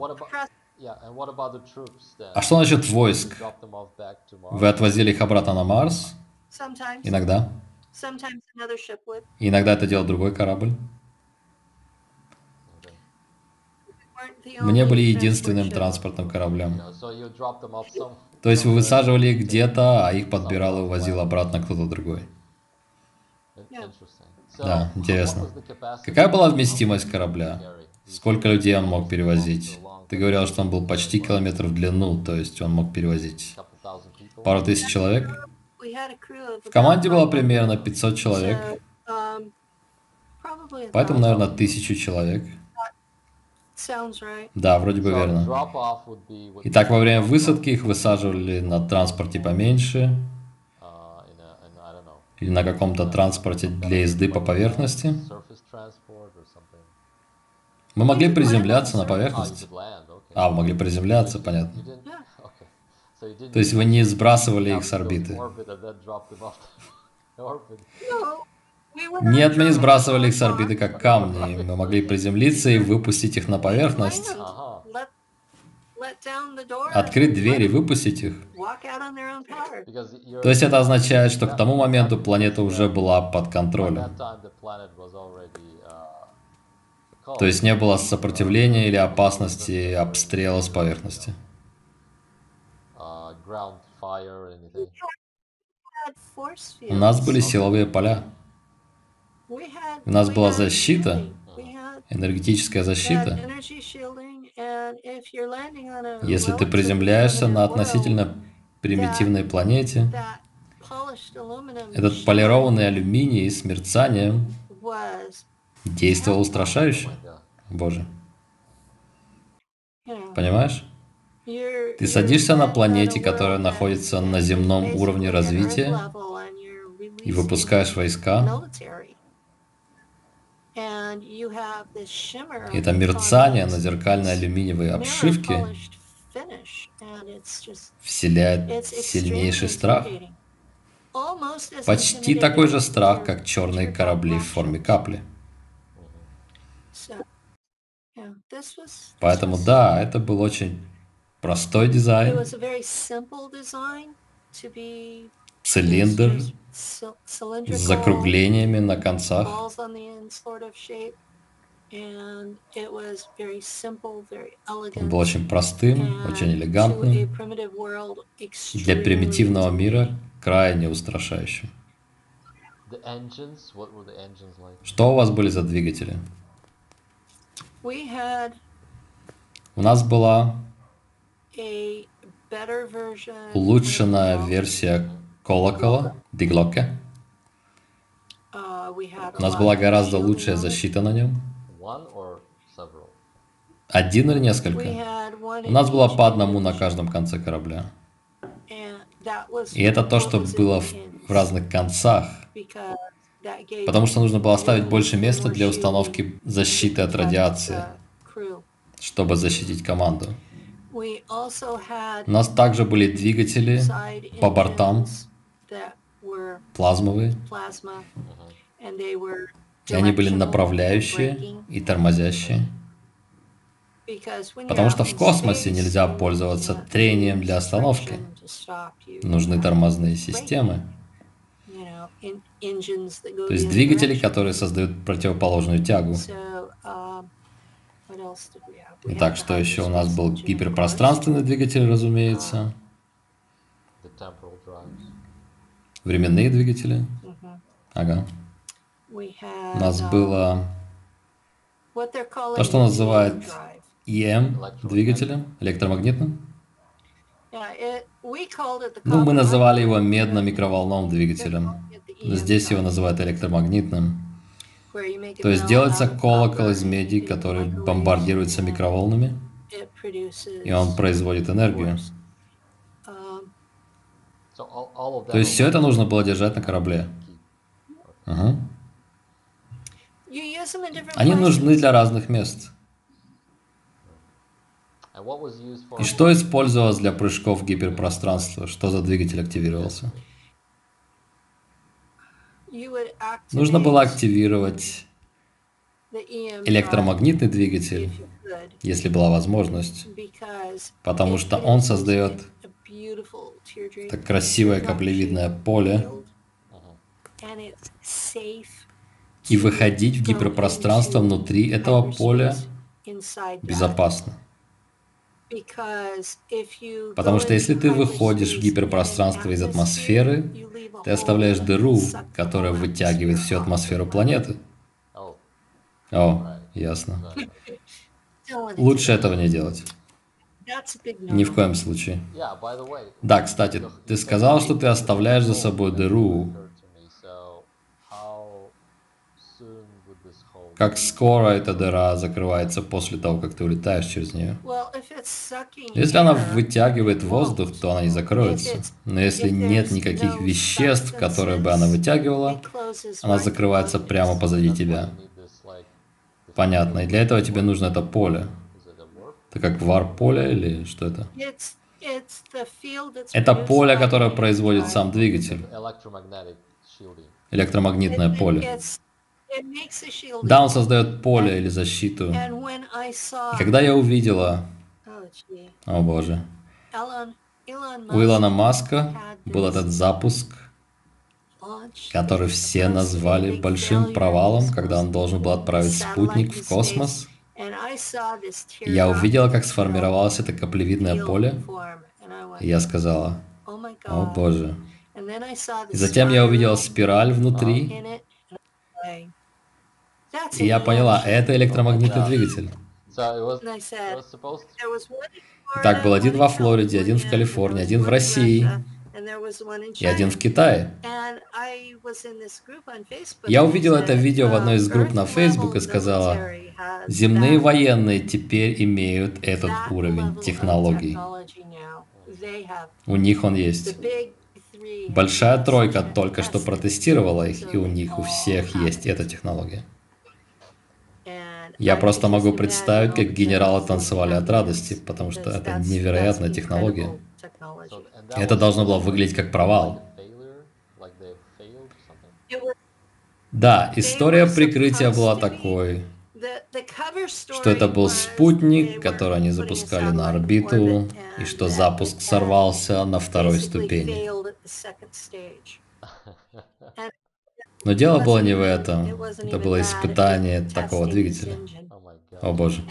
А что насчет войск? Вы отвозили их обратно на Марс? Иногда. иногда это делал другой корабль. Мы не были единственным транспортным кораблем. То есть вы высаживали их где-то, а их подбирал и увозил обратно кто-то другой. Да, интересно. Какая была вместимость корабля? Сколько людей он мог перевозить? Ты говорил, что он был почти километр в длину, то есть он мог перевозить пару тысяч человек? В команде было примерно 500 человек. Поэтому, наверное, тысячу человек. Да, вроде бы верно. Итак, во время высадки их высаживали на транспорте поменьше, или на каком-то транспорте для езды по поверхности. Мы могли приземляться на поверхность. А, вы могли приземляться, понятно. То есть вы не сбрасывали их с орбиты? Нет, мы не сбрасывали их с орбиты как камни. Мы могли приземлиться и выпустить их на поверхность. Открыть дверь и выпустить их. То есть это означает, что к тому моменту планета уже была под контролем. То есть не было сопротивления или опасности обстрела с поверхности. У нас были силовые поля. У нас была защита, энергетическая защита. Если ты приземляешься на относительно примитивной планете, этот полированный алюминий с мерцанием действовал устрашающе. Боже. Понимаешь? Ты садишься на планете, которая находится на земном уровне развития, и выпускаешь войска, это мерцание на зеркальной алюминиевой обшивке вселяет сильнейший страх. Почти такой же страх, как черные корабли в форме капли. Поэтому да, это был очень простой дизайн. Цилиндр с закруглениями на концах. Он был очень простым, очень элегантным, для примитивного мира крайне устрашающим. Что у вас были за двигатели? У нас была улучшенная версия колокола, диглоке. У нас была гораздо лучшая защита на нем. Один или несколько? У нас было по одному на каждом конце корабля. И это то, что было в, в разных концах. Потому что нужно было оставить больше места для установки защиты от радиации, чтобы защитить команду. У нас также были двигатели по бортам, плазмовые, и они были направляющие и тормозящие. Потому что в космосе нельзя пользоваться трением для остановки. Нужны тормозные системы. То есть двигатели, которые создают противоположную тягу. um, Итак, что еще у нас был гиперпространственный двигатель, разумеется. Временные двигатели. Ага. У нас было то, что называют EM двигателем, электромагнитным. Ну, мы называли его медно-микроволновым двигателем. Но здесь его называют электромагнитным. То есть делается колокол из меди, который бомбардируется микроволнами, и он производит энергию. So all, all of that То есть все это нужно было держать на корабле. Ага. Они нужны для разных мест. И что использовалось для прыжков в гиперпространство? Что за двигатель активировался? Нужно было активировать электромагнитный двигатель, если была возможность, потому что он создает так красивое каплевидное поле, и выходить в гиперпространство внутри этого поля безопасно. Потому что если ты выходишь в гиперпространство из атмосферы, ты оставляешь дыру, которая вытягивает всю атмосферу планеты. О, ясно. Лучше этого не делать. Ни в коем случае. Да, кстати, ты сказал, что ты оставляешь за собой дыру. Как скоро эта дыра закрывается после того, как ты улетаешь через нее? Если она вытягивает воздух, то она не закроется. Но если нет никаких веществ, которые бы она вытягивала, она закрывается прямо позади тебя. Понятно. И для этого тебе нужно это поле. Это как вар-поле или что это? Это поле, которое производит сам двигатель. Электромагнитное поле. Да, он создает поле или защиту. И когда я увидела, о боже, у Илона Маска был этот запуск, который все назвали большим провалом, когда он должен был отправить спутник в космос. Я увидела, как сформировалось это каплевидное поле, и я сказала, о боже. И затем я увидела спираль внутри, и я поняла, это электромагнитный двигатель. Итак, был один во Флориде, один в Калифорнии, один в России И один в Китае. Я увидела это видео в одной из групп на Facebook и сказала, земные военные теперь имеют этот уровень технологий. У них он есть. Большая тройка только что протестировала их, и у них у всех есть эта технология. Я просто могу представить, как генералы танцевали от радости, потому что это невероятная технология. Это должно было выглядеть как провал. Да, история прикрытия была такой, что это был спутник, который они запускали на орбиту, и что запуск сорвался на второй ступени. Но дело было не в этом. Это было испытание такого двигателя. Oh. О боже.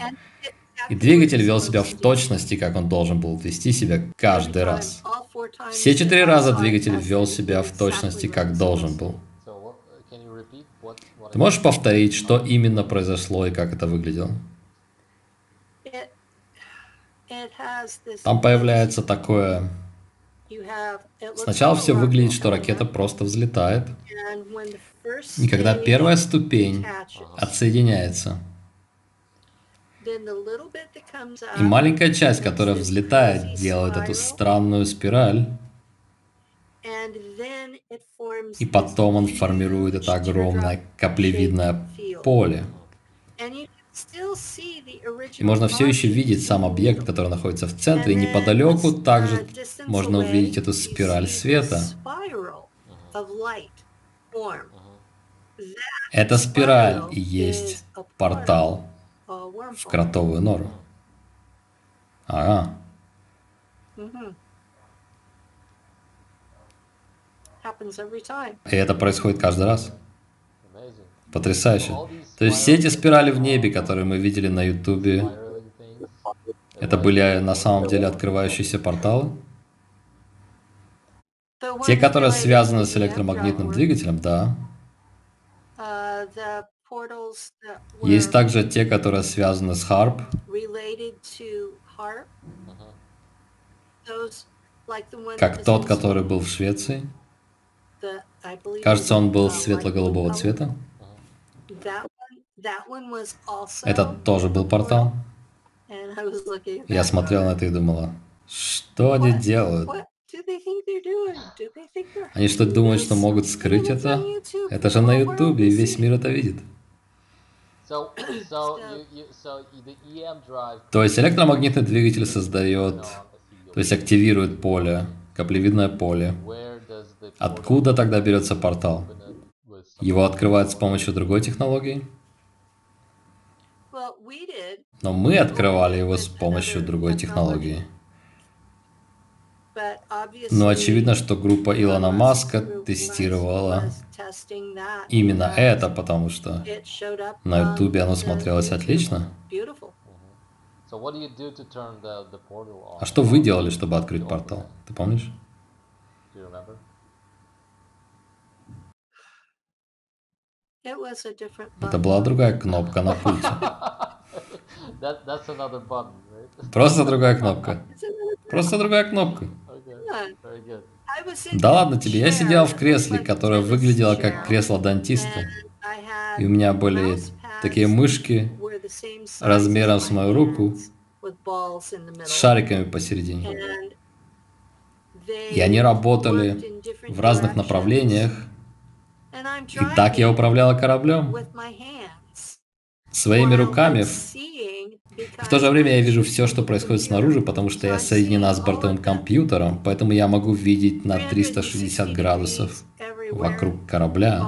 И двигатель вел себя в точности, как он должен был вести себя каждый раз. Все четыре раза двигатель вел себя в точности, как должен был. Ты можешь повторить, что именно произошло и как это выглядело? Там появляется такое... Сначала все выглядит, что ракета просто взлетает, и когда первая ступень отсоединяется, и маленькая часть, которая взлетает, делает эту странную спираль, и потом он формирует это огромное каплевидное поле. И можно все еще видеть сам объект, который находится в центре, и неподалеку также distance можно увидеть эту спираль света. Эта спираль и есть портал в кротовую нору. Ага. И это происходит каждый раз. Потрясающе. То есть все эти спирали в небе, которые мы видели на Ютубе, это были на самом деле открывающиеся порталы? Те, которые связаны с электромагнитным двигателем, да. Uh, Есть также те, которые связаны с uh-huh. One как тот, который был в Швеции. Кажется, он был uh, светло-голубого цвета. color. That one, that one was also. Это тоже был портал. Я смотрел на это и думала, что они делают? Они что, думают, что могут скрыть это? Это же на Ютубе, и весь мир это видит. То есть электромагнитный двигатель создает, field. то есть активирует поле, каплевидное поле. Откуда тогда берется портал? Его открывают с помощью другой технологии, но мы открывали его с помощью другой технологии. Но очевидно, что группа Илона Маска тестировала именно это, потому что it showed up на on Ютубе оно смотрелось отлично. Beautiful. So what do you do to turn the, the portal on? А что вы делали, чтобы открыть портал? Ты помнишь? Do you remember? It was a different Это button. была другая кнопка на пульте. Просто другая кнопка. Просто другая кнопка. Да ладно тебе, я сидел в кресле, которое выглядело как кресло дантиста. И у меня были такие мышки размером с мою руку с шариками посередине. И они работали в разных направлениях. И так я управляла кораблем своими руками. В то же время я вижу все, что происходит снаружи, потому что я соединена с бортовым компьютером, поэтому я могу видеть на 360 градусов вокруг корабля.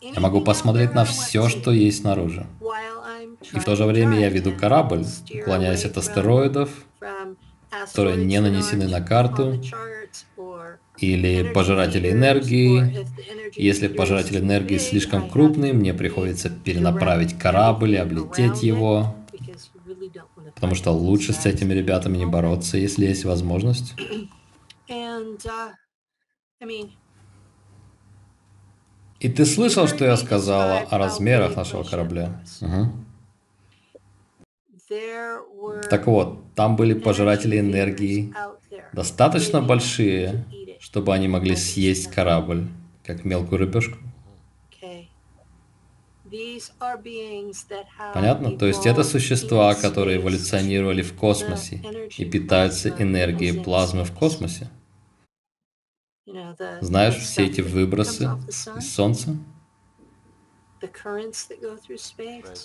Я могу посмотреть на все, что есть снаружи. И в то же время я веду корабль, уклоняясь от астероидов которые не нанесены на карту, или or энергии. Если пожиратель энергии слишком крупный, мне приходится перенаправить корабль и облететь его, потому что лучше с этими ребятами не бороться, если есть возможность. И ты слышал, что я сказала о размерах нашего корабля? Were Так вот, там были пожиратели энергии, достаточно большие. Чтобы они могли съесть корабль, как мелкую рыбешку. Понятно? То есть это существа, которые эволюционировали в космосе и питаются энергией плазмы в космосе. Знаешь, все эти выбросы из Солнца,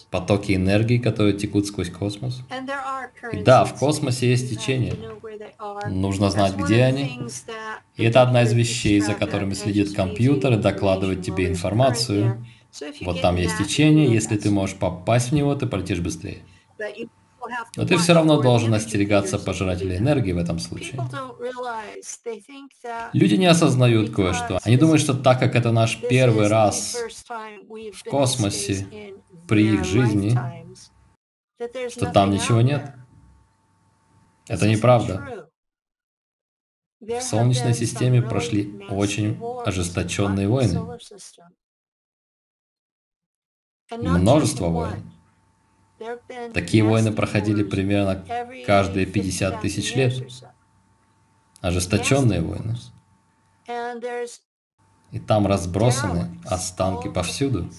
потоки энергии, которые текут сквозь космос. Currents да, в космосе есть are. Нужно знать, где они. И это одна из вещей, за которыми следит компьютер и докладывает тебе информацию. Вот там есть течение, если ты можешь попасть в него, ты полетишь быстрее. Но ты все равно должен остерегаться пожирателей энергии в этом случае. Люди не осознают кое-что. Они думают, что так как это наш первый раз в космосе при их жизни, что там ничего нет. Это неправда. В Солнечной системе прошли очень ожесточенные войны. Множество войн. Такие войны проходили примерно каждые 50,000 50 тысяч лет. Ожесточенные войны. И там разбросаны останки повсюду.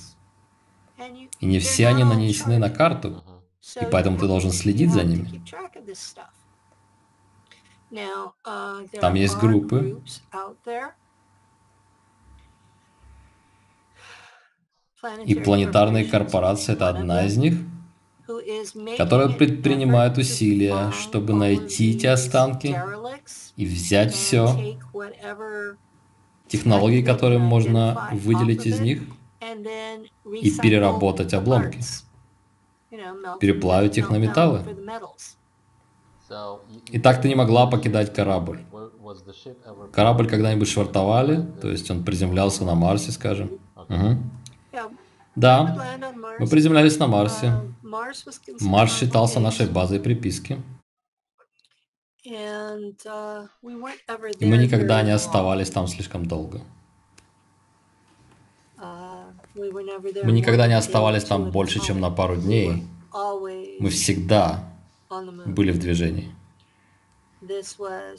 И не все они нанесены на карту. Uh-huh. И поэтому ты должен следить за ними. uh, Там есть группы. И планетарные корпорации – это одна из них, effort to усилия, чтобы найти эти останки и взять все, технологии, которые можно выделить из них, и переработать обломки. переплавить их на металлы. metals. Итак, ты не могла покидать корабль. Корабль когда-нибудь швартовали, то есть он приземлялся на Марсе, скажем. Угу. Да, мы приземлялись на Марсе. Марс считался нашей базой приписки. И мы никогда не оставались там слишком долго. Мы никогда не оставались там больше, чем на пару дней. Мы всегда были в движении.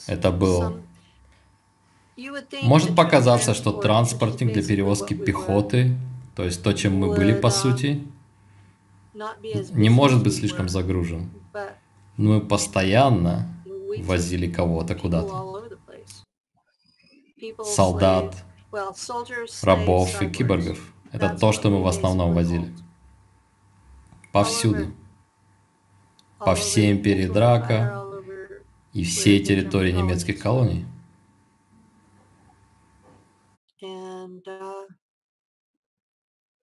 Это был... Может показаться, что транспортник для перевозки пехоты, то есть то, чем мы были по сути, не может быть слишком загружен. Но мы постоянно возили кого-то куда-то. Солдат, рабов и киборгов. Это то, что мы в основном возили. Повсюду. По всей империи Драка и всей территории немецких колоний.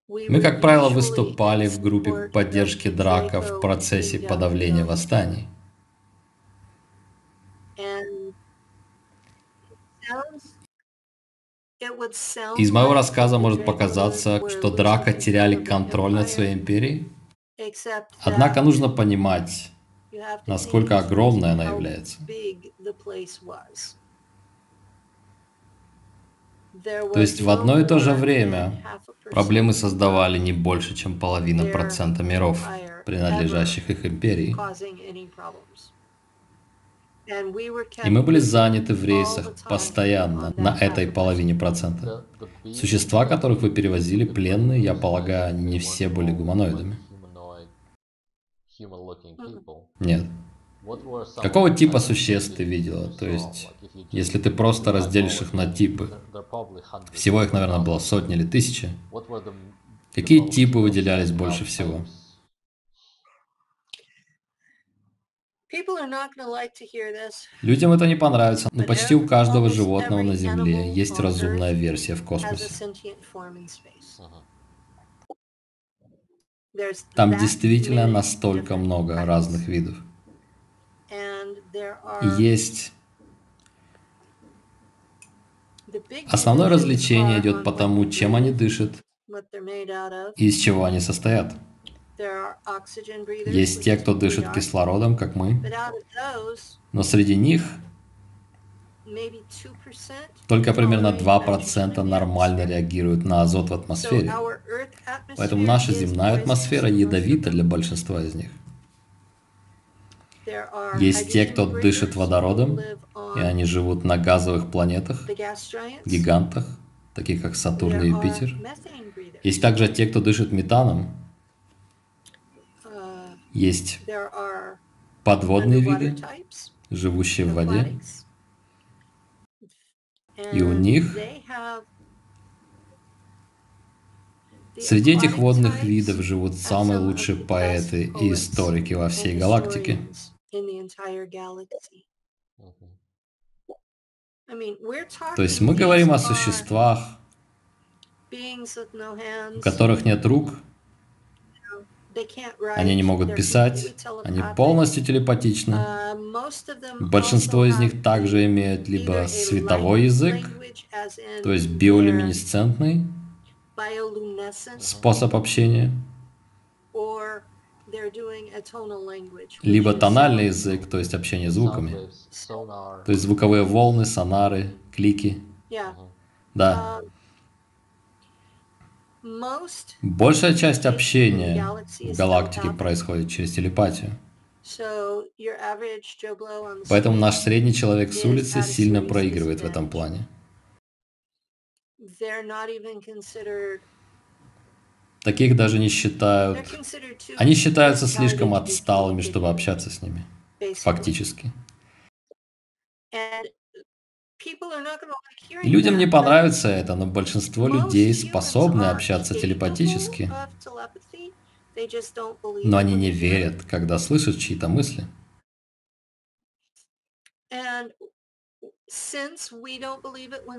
Мы, как правило, выступали в группе поддержки Драка в процессе подавления восстаний. Из моего рассказа может показаться, что Драка теряли контроль над своей империей. Однако нужно понимать, насколько огромной она является. То есть в одно и то же время проблемы создавали не больше, чем половина процента миров, принадлежащих их империи. И мы были заняты в рейсах постоянно на этой половине процента. Существа, которых вы перевозили, пленные, я полагаю, не все были гуманоидами. Нет. Какого типа существ ты видела? То есть, если ты просто разделишь их на типы, всего их, наверное, было сотни или тысячи, какие типы выделялись больше всего? Людям это не понравится, но почти у каждого животного на Земле есть разумная версия в космосе. Там действительно настолько много разных видов. И есть... Основное развлечение идет по тому, чем они дышат и из чего они состоят. Есть те, кто дышит кислородом, как мы, но среди них только примерно 2% нормально реагируют на азот в атмосфере. Поэтому наша земная атмосфера ядовита для большинства из них. Есть те, кто дышит водородом, и они живут на газовых планетах, гигантах, таких как Сатурн и Юпитер. Есть также те, кто дышит метаном, есть подводные виды, живущие в воде, и у них Среди этих водных видов живут самые лучшие поэты и историки во всей галактике. То есть мы говорим о существах, у которых нет рук, они не могут писать, они полностью телепатичны. Большинство из них также имеют либо световой язык, то есть биолюминесцентный способ общения, либо тональный язык, то есть общение звуками, то есть звуковые волны, сонары, клики. Да. Большая часть общения в галактике происходит через телепатию. Поэтому наш средний человек с улицы сильно проигрывает в этом плане. Таких даже не считают. Они считаются слишком отсталыми, чтобы общаться с ними. Фактически. Людям не понравится это, но большинство людей способны общаться телепатически. Но они не верят, когда слышат чьи-то мысли.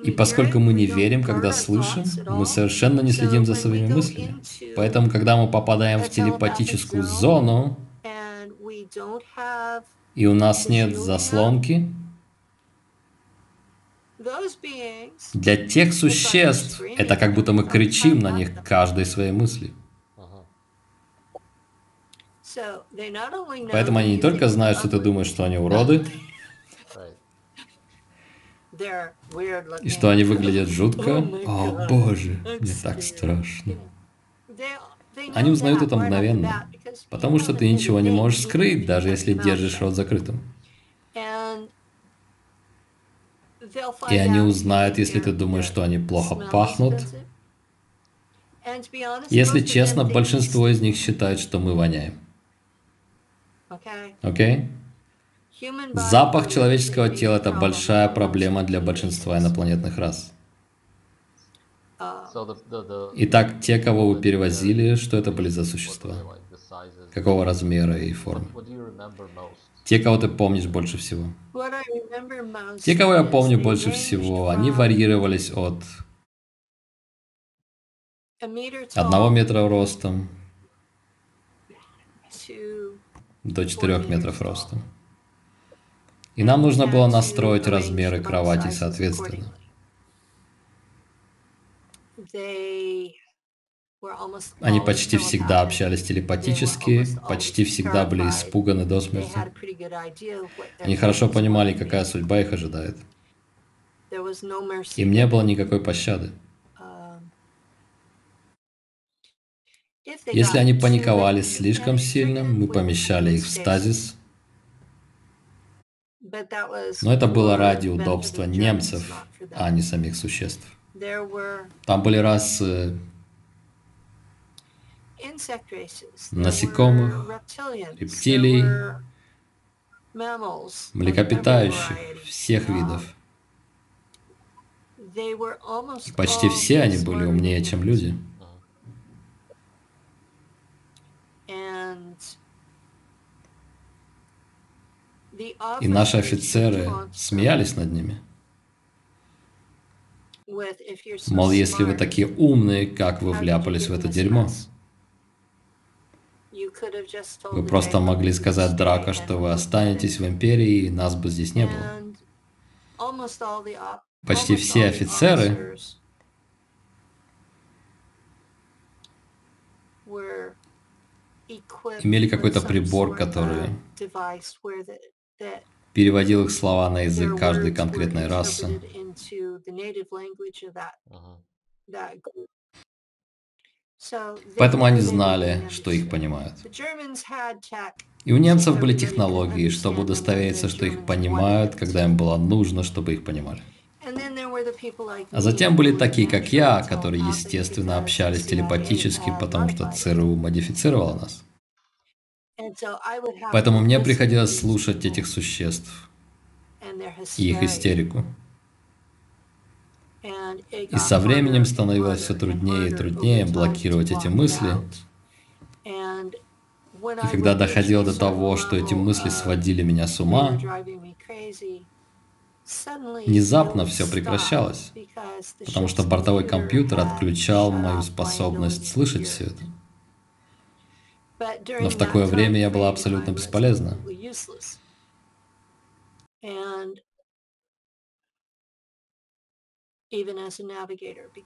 И поскольку мы не верим, когда слышим, мы совершенно не следим за своими мыслями. Поэтому, когда мы попадаем в телепатическую зону, И у нас нет заслонки. Для тех существ это как будто мы кричим на них каждой своей мысли. Поэтому они не только знают, что ты думаешь, что они уроды, и что они выглядят жутко. О, боже, мне так страшно. Они узнают это мгновенно, потому что ты ничего не можешь скрыть, даже если держишь рот закрытым. И они узнают, если ты думаешь, что они плохо пахнут. Если честно, большинство из них считают, что мы воняем. Окей? Okay? Запах человеческого тела – это большая проблема для большинства инопланетных рас. Итак, те, кого вы перевозили, что это были за существа? Какого размера и формы? Те, кого ты помнишь больше всего? Те, кого я помню больше всего, они варьировались от одного метра ростом до 4 метров ростом. И нам нужно было настроить размеры кровати соответственно. Они почти всегда общались телепатически, почти всегда были испуганы до смерти. Они хорошо понимали, какая судьба их ожидает. Им не было никакой пощады. Если они паниковали слишком сильно, мы помещали их в стазис. Но это было ради удобства немцев, а не самих существ. Там были расы насекомых, рептилий, млекопитающих всех видов. И почти все они были умнее, чем люди. И наши офицеры смеялись над ними. Мол, если вы такие умные, как вы вляпались в это дерьмо? Вы просто могли сказать Драко, что вы останетесь в Империи, и нас бы здесь не было. Почти все офицеры имели какой-то прибор, который переводил их слова на язык каждой конкретной расы. Поэтому они знали, что их понимают. И у немцев были технологии, чтобы удостовериться, что их понимают, когда им было нужно, чтобы их понимали. А затем были такие, как я, которые, естественно, общались телепатически, потому что ЦРУ модифицировало нас. Поэтому мне приходилось слушать этих существ и их истерику. И со временем становилось все труднее и труднее блокировать эти мысли. И когда доходило до того, что эти мысли сводили меня с ума, внезапно все прекращалось, потому что бортовой компьютер отключал мою способность слышать все это. Но в такое время я была абсолютно бесполезна.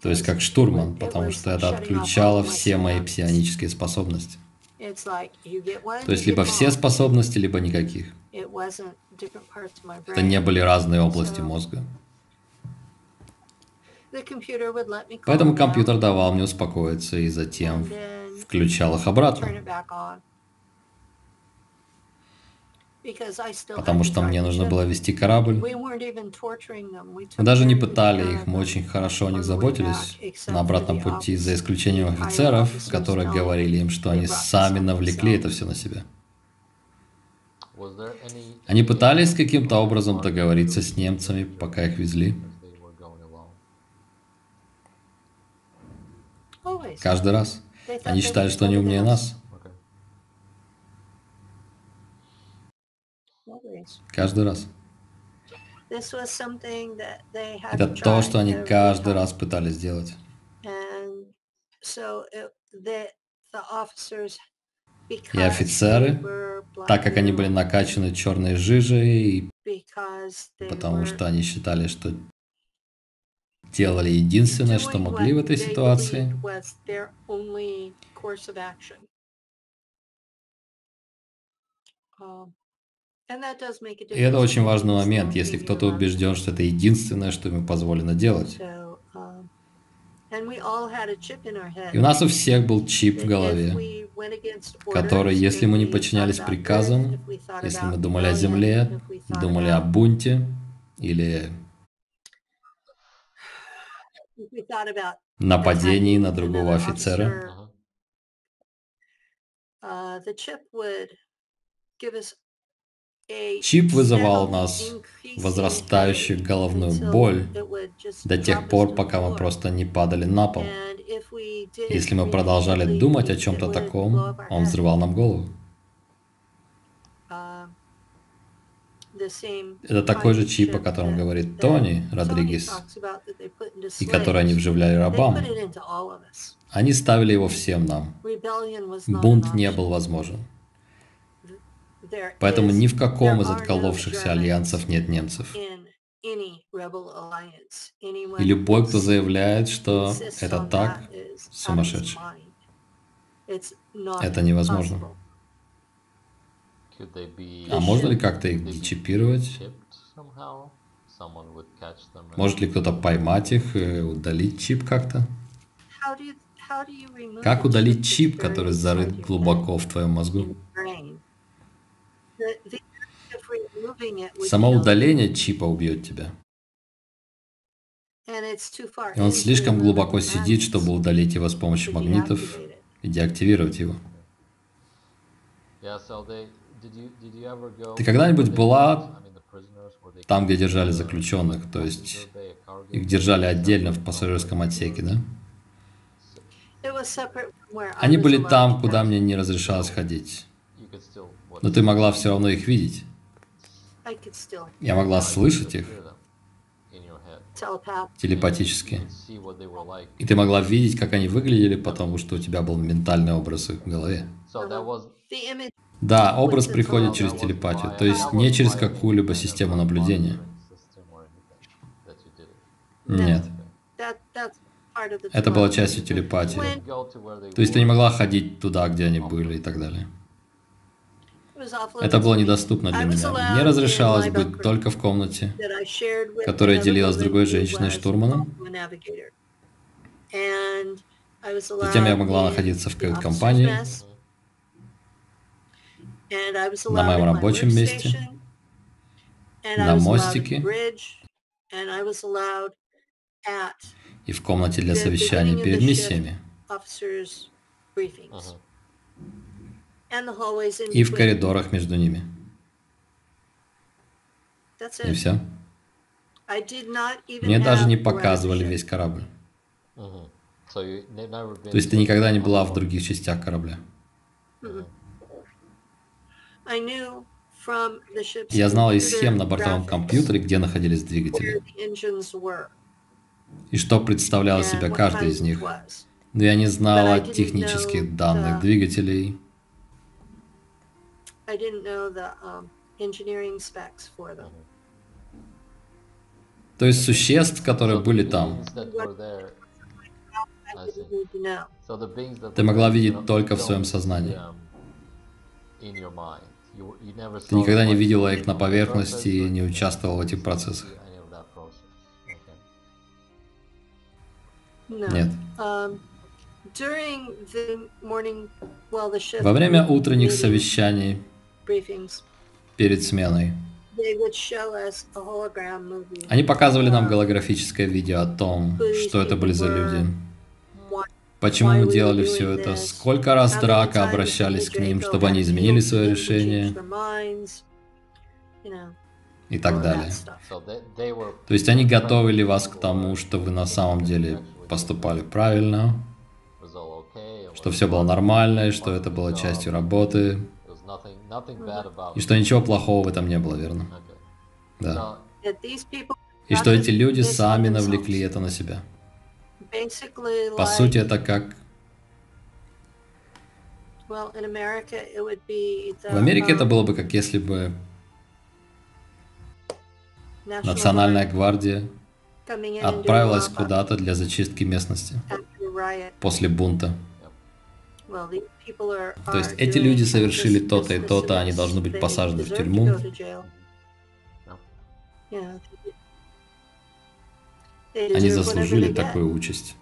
То есть как штурман, потому что это отключало все мои псионические способности. То есть либо все способности, либо никаких. Это не были разные области мозга. Поэтому компьютер давал мне успокоиться и затем включал их обратно. Потому что мне нужно было вести корабль. Мы даже не пытали их, мы очень хорошо о них заботились на обратном пути, за исключением офицеров, которые говорили им, что они сами навлекли это все на себя. Они пытались каким-то образом договориться с немцами, пока их везли. Каждый раз. Они считали, что они умнее нас. Каждый раз. Это то, что они каждый раз пытались сделать. because офицеры, так как они были накачаны черной жижей, потому что они считали, что делали единственное, что могли в этой ситуации. Um, И это очень важный момент, если кто-то убежден, что это единственное, что ему позволено делать. Um. И у нас у всех был чип в голове, который, если мы не подчинялись приказам, если мы думали о земле, думали о бунте или нападении на другого офицера, Uh-huh. uh, Чип вызывал steadily нас возрастающую головную боль до тех пор, пока мы просто не падали на пол. Если мы продолжали думать о чем-то таком, он взрывал нам голову. Uh, the same Это такой же чип, о котором говорит Тони Родригес, и который они вживляли рабам. Они ставили его всем нам. Бунт не был возможен. Поэтому ни в каком из отколовшихся альянсов нет немцев. И любой, кто заявляет, что это так, сумасшедший. Это невозможно. А можно ли как-то их дечипировать? Может ли кто-то поймать их и удалить чип как-то? Как удалить чип, который зарыт глубоко в твоем мозгу? Само удаление чипа убьет тебя. И он слишком глубоко сидит, чтобы удалить его с помощью магнитов и деактивировать его. Ты когда-нибудь была Там, где держали заключенных, то есть их держали отдельно в пассажирском отсеке, да? Они были там, куда мне не разрешалось ходить. Но ты могла все равно их видеть. Я могла слышать их телепатически. И ты могла видеть, как они выглядели, потому что у тебя был ментальный образ их в голове. Да, образ приходит через телепатию, то есть не через какую-либо систему наблюдения. Нет. Это было частью телепатии. То есть ты не могла ходить туда, где они были и так далее. Это было недоступно для меня. Мне разрешалось быть только в комнате, которая делилась с другой женщиной, штурманом. Затем я могла находиться в кают-компании, на моем рабочем месте, на мостике. и в комнате для совещаний перед миссиями. Uh-huh. И в коридорах между ними. И все. Мне даже не показывали весь корабль. Mhm. То есть ты никогда не была в других частях корабля. I knew from the ship's Я знала из схем на бортовом компьютере, где находились where двигатели, the engines were и что представлял из and себя kind из них. Но я не But I знала технических данных the- двигателей, I didn't know the um, engineering specs for them. то есть существ, которые были там. Ты were могла there, you видеть только в своем сознании. Ты никогда не видела их на поверхности и не участвовал в этих процессах. Нет. Um, Во время утренних совещаний перед сменой они показывали нам голографическое видео о том, что это были за люди, почему мы делали все это, сколько раз Драка обращались к ним, чтобы они изменили свое решение и так далее. То есть они готовили вас к тому, что вы на самом деле поступали правильно, что все было нормально, и что это было частью работы, и что ничего плохого в этом не было, верно? Да. И что эти люди сами навлекли это на себя. По сути, это как? В Америке это um, было бы как если бы Национальная гвардия отправилась куда-то для зачистки местности после бунта. То есть эти люди совершили то-то и то-то, они должны быть посажены в тюрьму. Они заслужили такую участь.